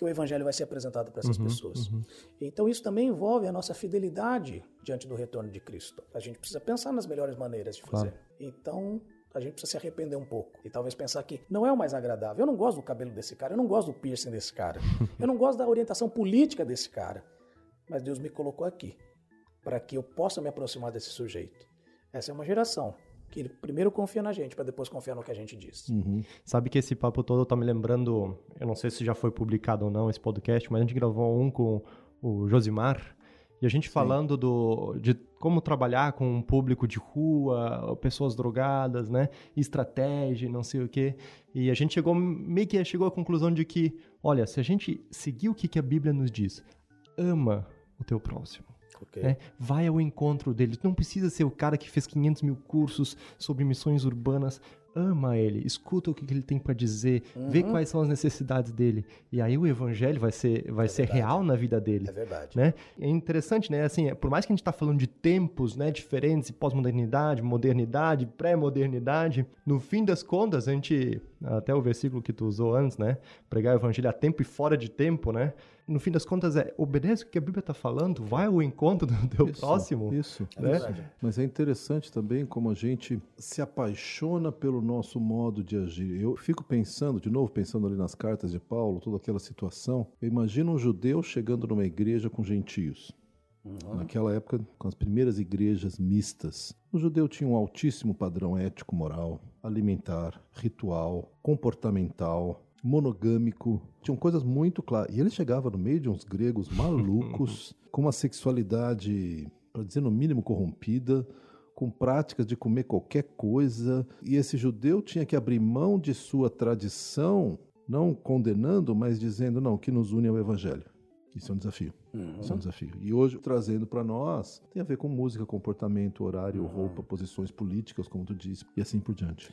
que o evangelho vai ser apresentado para essas uhum, pessoas. Uhum. Então isso também envolve a nossa fidelidade diante do retorno de Cristo. A gente precisa pensar nas melhores maneiras de fazer. Claro. Então a gente precisa se arrepender um pouco e talvez pensar que não é o mais agradável. Eu não gosto do cabelo desse cara, eu não gosto do piercing desse cara, eu não gosto da orientação política desse cara, mas Deus me colocou aqui para que eu possa me aproximar desse sujeito. Essa é uma geração que ele primeiro confia na gente para depois confiar no que a gente diz. Uhum. Sabe que esse papo todo tá me lembrando, eu não sei se já foi publicado ou não esse podcast, mas a gente gravou um com o Josimar e a gente Sim. falando do, de como trabalhar com um público de rua, pessoas drogadas, né? Estratégia, não sei o quê. E a gente chegou meio que chegou à conclusão de que, olha, se a gente seguir o que, que a Bíblia nos diz, ama o teu próximo. Okay. Né? Vai ao encontro dele. Não precisa ser o cara que fez 500 mil cursos sobre missões urbanas ama ele, escuta o que ele tem para dizer, uhum. vê quais são as necessidades dele. E aí o evangelho vai ser, vai é ser real na vida dele. É verdade. Né? É interessante, né? Assim, por mais que a gente está falando de tempos né, diferentes, pós-modernidade, modernidade, pré-modernidade, no fim das contas, a gente, até o versículo que tu usou antes, né? Pregar o evangelho a tempo e fora de tempo, né? no fim das contas, é obedece o que a Bíblia está falando, vai ao encontro do teu isso, próximo. Isso, né? é Mas é interessante também como a gente se apaixona pelo nosso modo de agir. Eu fico pensando, de novo, pensando ali nas cartas de Paulo, toda aquela situação. Eu imagino um judeu chegando numa igreja com gentios. Uhum. Naquela época, com as primeiras igrejas mistas, o judeu tinha um altíssimo padrão ético-moral, alimentar, ritual, comportamental, monogâmico. Tinham coisas muito claras. E ele chegava no meio de uns gregos malucos, com uma sexualidade, para dizer no mínimo, corrompida, com práticas de comer qualquer coisa. E esse judeu tinha que abrir mão de sua tradição, não condenando, mas dizendo: não, o que nos une é o evangelho. Isso é um desafio. Uhum. Isso é um desafio. E hoje, trazendo para nós, tem a ver com música, comportamento, horário, uhum. roupa, posições políticas, como tu disse, e assim por diante.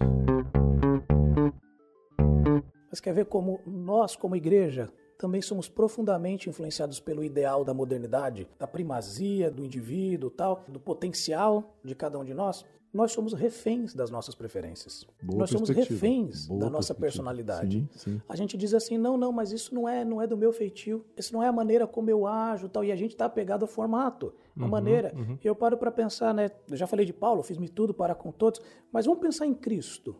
Mas quer ver como nós, como igreja, também somos profundamente influenciados pelo ideal da modernidade, da primazia do indivíduo, tal, do potencial de cada um de nós. Nós somos reféns das nossas preferências. Boa nós somos reféns Boa da nossa personalidade. Sim, sim. A gente diz assim: "Não, não, mas isso não é, não é do meu feitio. Isso não é a maneira como eu ajo", tal, e a gente está apegado ao formato, a uhum, maneira. Uhum. Eu paro para pensar, né? Eu já falei de Paulo, fiz-me tudo para com todos, mas vamos pensar em Cristo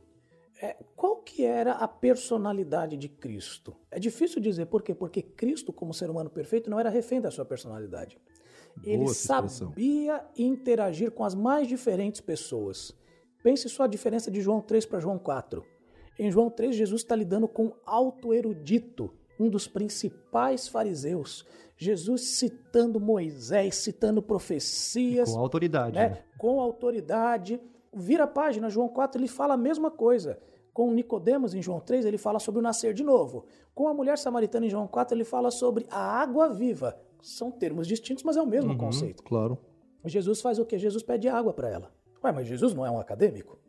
é, qual que era a personalidade de Cristo? É difícil dizer por quê? Porque Cristo, como ser humano perfeito, não era refém da sua personalidade. Ele sabia interagir com as mais diferentes pessoas. Pense só a diferença de João 3 para João 4. Em João 3, Jesus está lidando com alto erudito, um dos principais fariseus. Jesus citando Moisés, citando profecias. Com autoridade. Né? Né? Com autoridade vira a página, João 4, ele fala a mesma coisa. Com Nicodemos em João 3, ele fala sobre o nascer de novo. Com a mulher samaritana em João 4, ele fala sobre a água viva. São termos distintos, mas é o mesmo uhum, conceito. Claro. Jesus faz o que? Jesus pede água para ela. Ué, mas Jesus não é um acadêmico?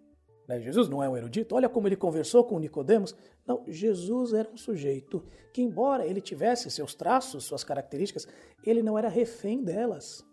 Né? Jesus não é um erudito? Olha como ele conversou com Nicodemos. Não, Jesus era um sujeito que, embora ele tivesse seus traços, suas características, ele não era refém delas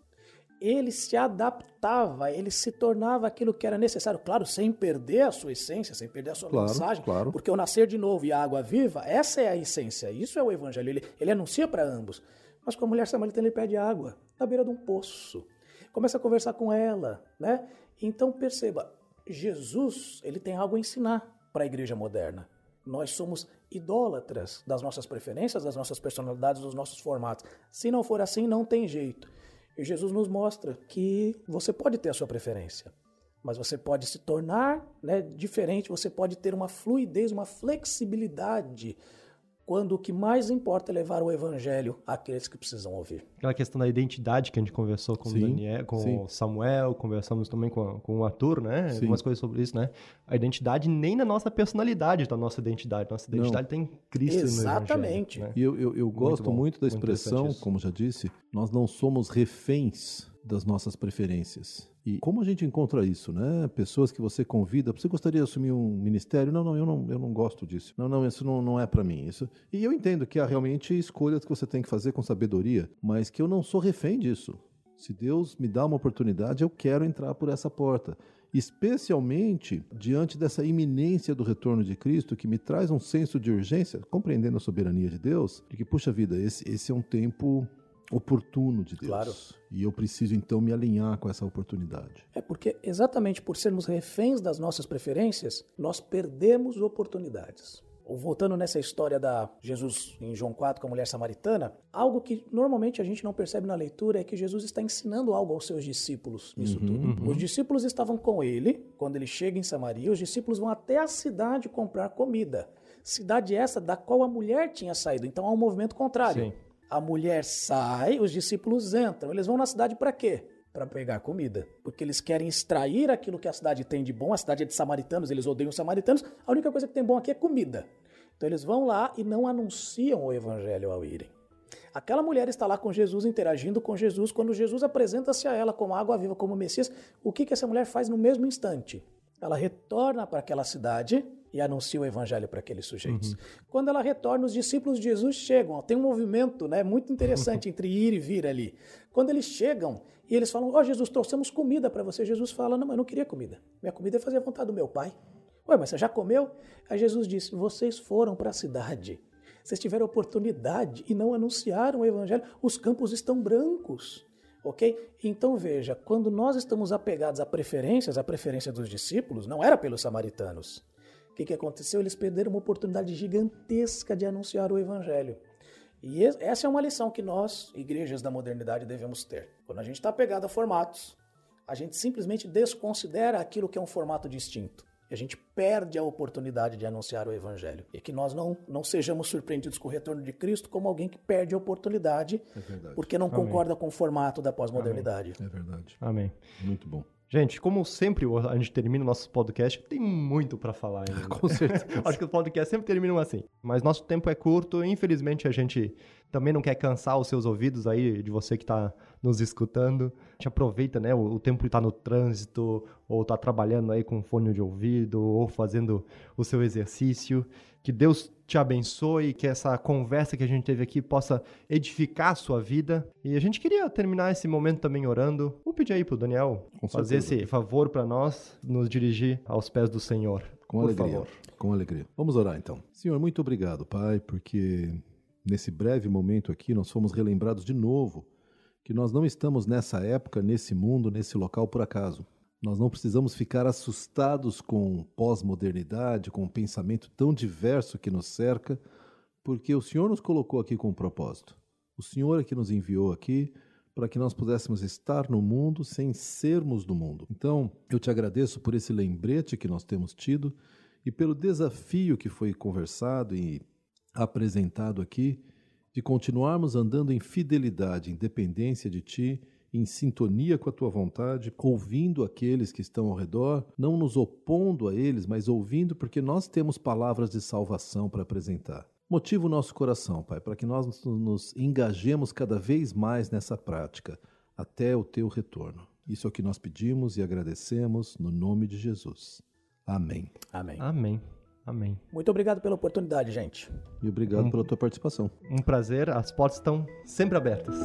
ele se adaptava, ele se tornava aquilo que era necessário, claro, sem perder a sua essência, sem perder a sua claro, mensagem, claro. porque o nascer de novo e a água viva, essa é a essência, isso é o evangelho, ele, ele anuncia para ambos. Mas com a mulher samaritana ele pede água, na beira de um poço, começa a conversar com ela, né? Então perceba, Jesus, ele tem algo a ensinar para a igreja moderna. Nós somos idólatras das nossas preferências, das nossas personalidades, dos nossos formatos. Se não for assim, não tem jeito. E Jesus nos mostra que você pode ter a sua preferência, mas você pode se tornar né, diferente, você pode ter uma fluidez, uma flexibilidade quando o que mais importa é levar o evangelho àqueles que precisam ouvir. Aquela questão da identidade que a gente conversou com, sim, o, Daniel, com o Samuel, conversamos também com, com o Arthur, né? Sim. Algumas coisas sobre isso, né? A identidade nem na nossa personalidade está a nossa identidade. Nossa identidade está em Cristo Exatamente. Né? E eu, eu, eu gosto muito, muito da expressão, muito como já disse, nós não somos reféns das nossas preferências. E como a gente encontra isso, né? Pessoas que você convida, você gostaria de assumir um ministério? Não, não, eu não, eu não gosto disso. Não, não, isso não, não é para mim. Isso. E eu entendo que há realmente escolhas que você tem que fazer com sabedoria, mas que eu não sou refém disso. Se Deus me dá uma oportunidade, eu quero entrar por essa porta. Especialmente diante dessa iminência do retorno de Cristo, que me traz um senso de urgência, compreendendo a soberania de Deus, de que, puxa vida, esse, esse é um tempo oportuno de Deus. Claro. E eu preciso então me alinhar com essa oportunidade. É porque exatamente por sermos reféns das nossas preferências, nós perdemos oportunidades. Voltando nessa história da Jesus em João 4 com a mulher samaritana, algo que normalmente a gente não percebe na leitura é que Jesus está ensinando algo aos seus discípulos nisso uhum, tudo. Uhum. Os discípulos estavam com ele quando ele chega em Samaria, os discípulos vão até a cidade comprar comida. Cidade essa da qual a mulher tinha saído. Então há um movimento contrário. Sim. A mulher sai, os discípulos entram. Eles vão na cidade para quê? para pegar comida, porque eles querem extrair aquilo que a cidade tem de bom. A cidade é de samaritanos, eles odeiam os samaritanos. A única coisa que tem bom aqui é comida. Então eles vão lá e não anunciam o evangelho ao irem. Aquela mulher está lá com Jesus, interagindo com Jesus. Quando Jesus apresenta-se a ela como água viva, como Messias, o que, que essa mulher faz no mesmo instante? Ela retorna para aquela cidade e anuncia o evangelho para aqueles sujeitos. Uhum. Quando ela retorna, os discípulos de Jesus chegam. Tem um movimento né, muito interessante entre ir e vir ali. Quando eles chegam e eles falam: Ó oh, Jesus, trouxemos comida para você. Jesus fala: Não, mas eu não queria comida. Minha comida é fazer a vontade do meu pai. Ué, mas você já comeu? Aí Jesus disse: Vocês foram para a cidade. Vocês tiveram oportunidade e não anunciaram o evangelho. Os campos estão brancos. Ok? Então veja, quando nós estamos apegados a preferências, a preferência dos discípulos não era pelos samaritanos que, que aconteceu? Eles perderam uma oportunidade gigantesca de anunciar o Evangelho. E essa é uma lição que nós, igrejas da modernidade, devemos ter. Quando a gente está pegado a formatos, a gente simplesmente desconsidera aquilo que é um formato distinto. E a gente perde a oportunidade de anunciar o Evangelho. E que nós não, não sejamos surpreendidos com o retorno de Cristo como alguém que perde a oportunidade é porque não Amém. concorda com o formato da pós-modernidade. É verdade. Amém. Muito bom. Gente, como sempre a gente termina o nosso podcast, tem muito para falar ainda. Com certeza. Acho que os podcasts sempre terminam assim. Mas nosso tempo é curto, infelizmente a gente também não quer cansar os seus ouvidos aí, de você que está nos escutando. A gente aproveita, né, o, o tempo que está no trânsito, ou está trabalhando aí com fone de ouvido, ou fazendo o seu exercício. Que Deus te abençoe, que essa conversa que a gente teve aqui possa edificar a sua vida. E a gente queria terminar esse momento também orando. Vou pedir aí pro Daniel com fazer certeza. esse favor para nós, nos dirigir aos pés do Senhor. Com Por alegria. Favor. Com alegria. Vamos orar então. Senhor, muito obrigado, Pai, porque nesse breve momento aqui nós fomos relembrados de novo que nós não estamos nessa época, nesse mundo, nesse local por acaso. Nós não precisamos ficar assustados com pós-modernidade, com o um pensamento tão diverso que nos cerca, porque o Senhor nos colocou aqui com um propósito. O Senhor é que nos enviou aqui para que nós pudéssemos estar no mundo sem sermos do mundo. Então, eu te agradeço por esse lembrete que nós temos tido e pelo desafio que foi conversado e apresentado aqui de continuarmos andando em fidelidade, em dependência de Ti em sintonia com a tua vontade, ouvindo aqueles que estão ao redor, não nos opondo a eles, mas ouvindo porque nós temos palavras de salvação para apresentar. Motiva o nosso coração, Pai, para que nós nos engajemos cada vez mais nessa prática, até o teu retorno. Isso é o que nós pedimos e agradecemos no nome de Jesus. Amém. Amém. Amém. Amém. Muito obrigado pela oportunidade, gente. E obrigado um, pela tua participação. Um prazer, as portas estão sempre abertas.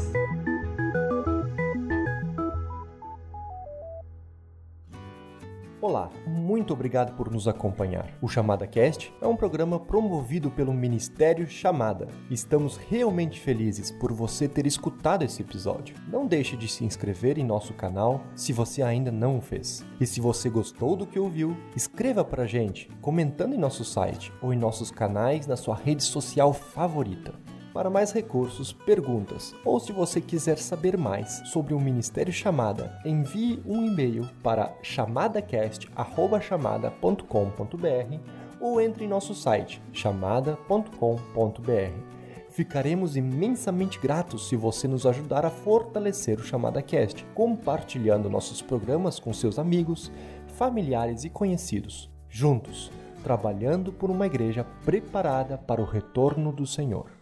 Olá, muito obrigado por nos acompanhar. O Chamada Cast é um programa promovido pelo Ministério Chamada. Estamos realmente felizes por você ter escutado esse episódio. Não deixe de se inscrever em nosso canal se você ainda não o fez. E se você gostou do que ouviu, escreva pra gente comentando em nosso site ou em nossos canais na sua rede social favorita. Para mais recursos, perguntas ou se você quiser saber mais sobre o Ministério Chamada, envie um e-mail para chamadacast@chamada.com.br ou entre em nosso site chamada.com.br. Ficaremos imensamente gratos se você nos ajudar a fortalecer o Chamada Cast, compartilhando nossos programas com seus amigos, familiares e conhecidos. Juntos, trabalhando por uma igreja preparada para o retorno do Senhor.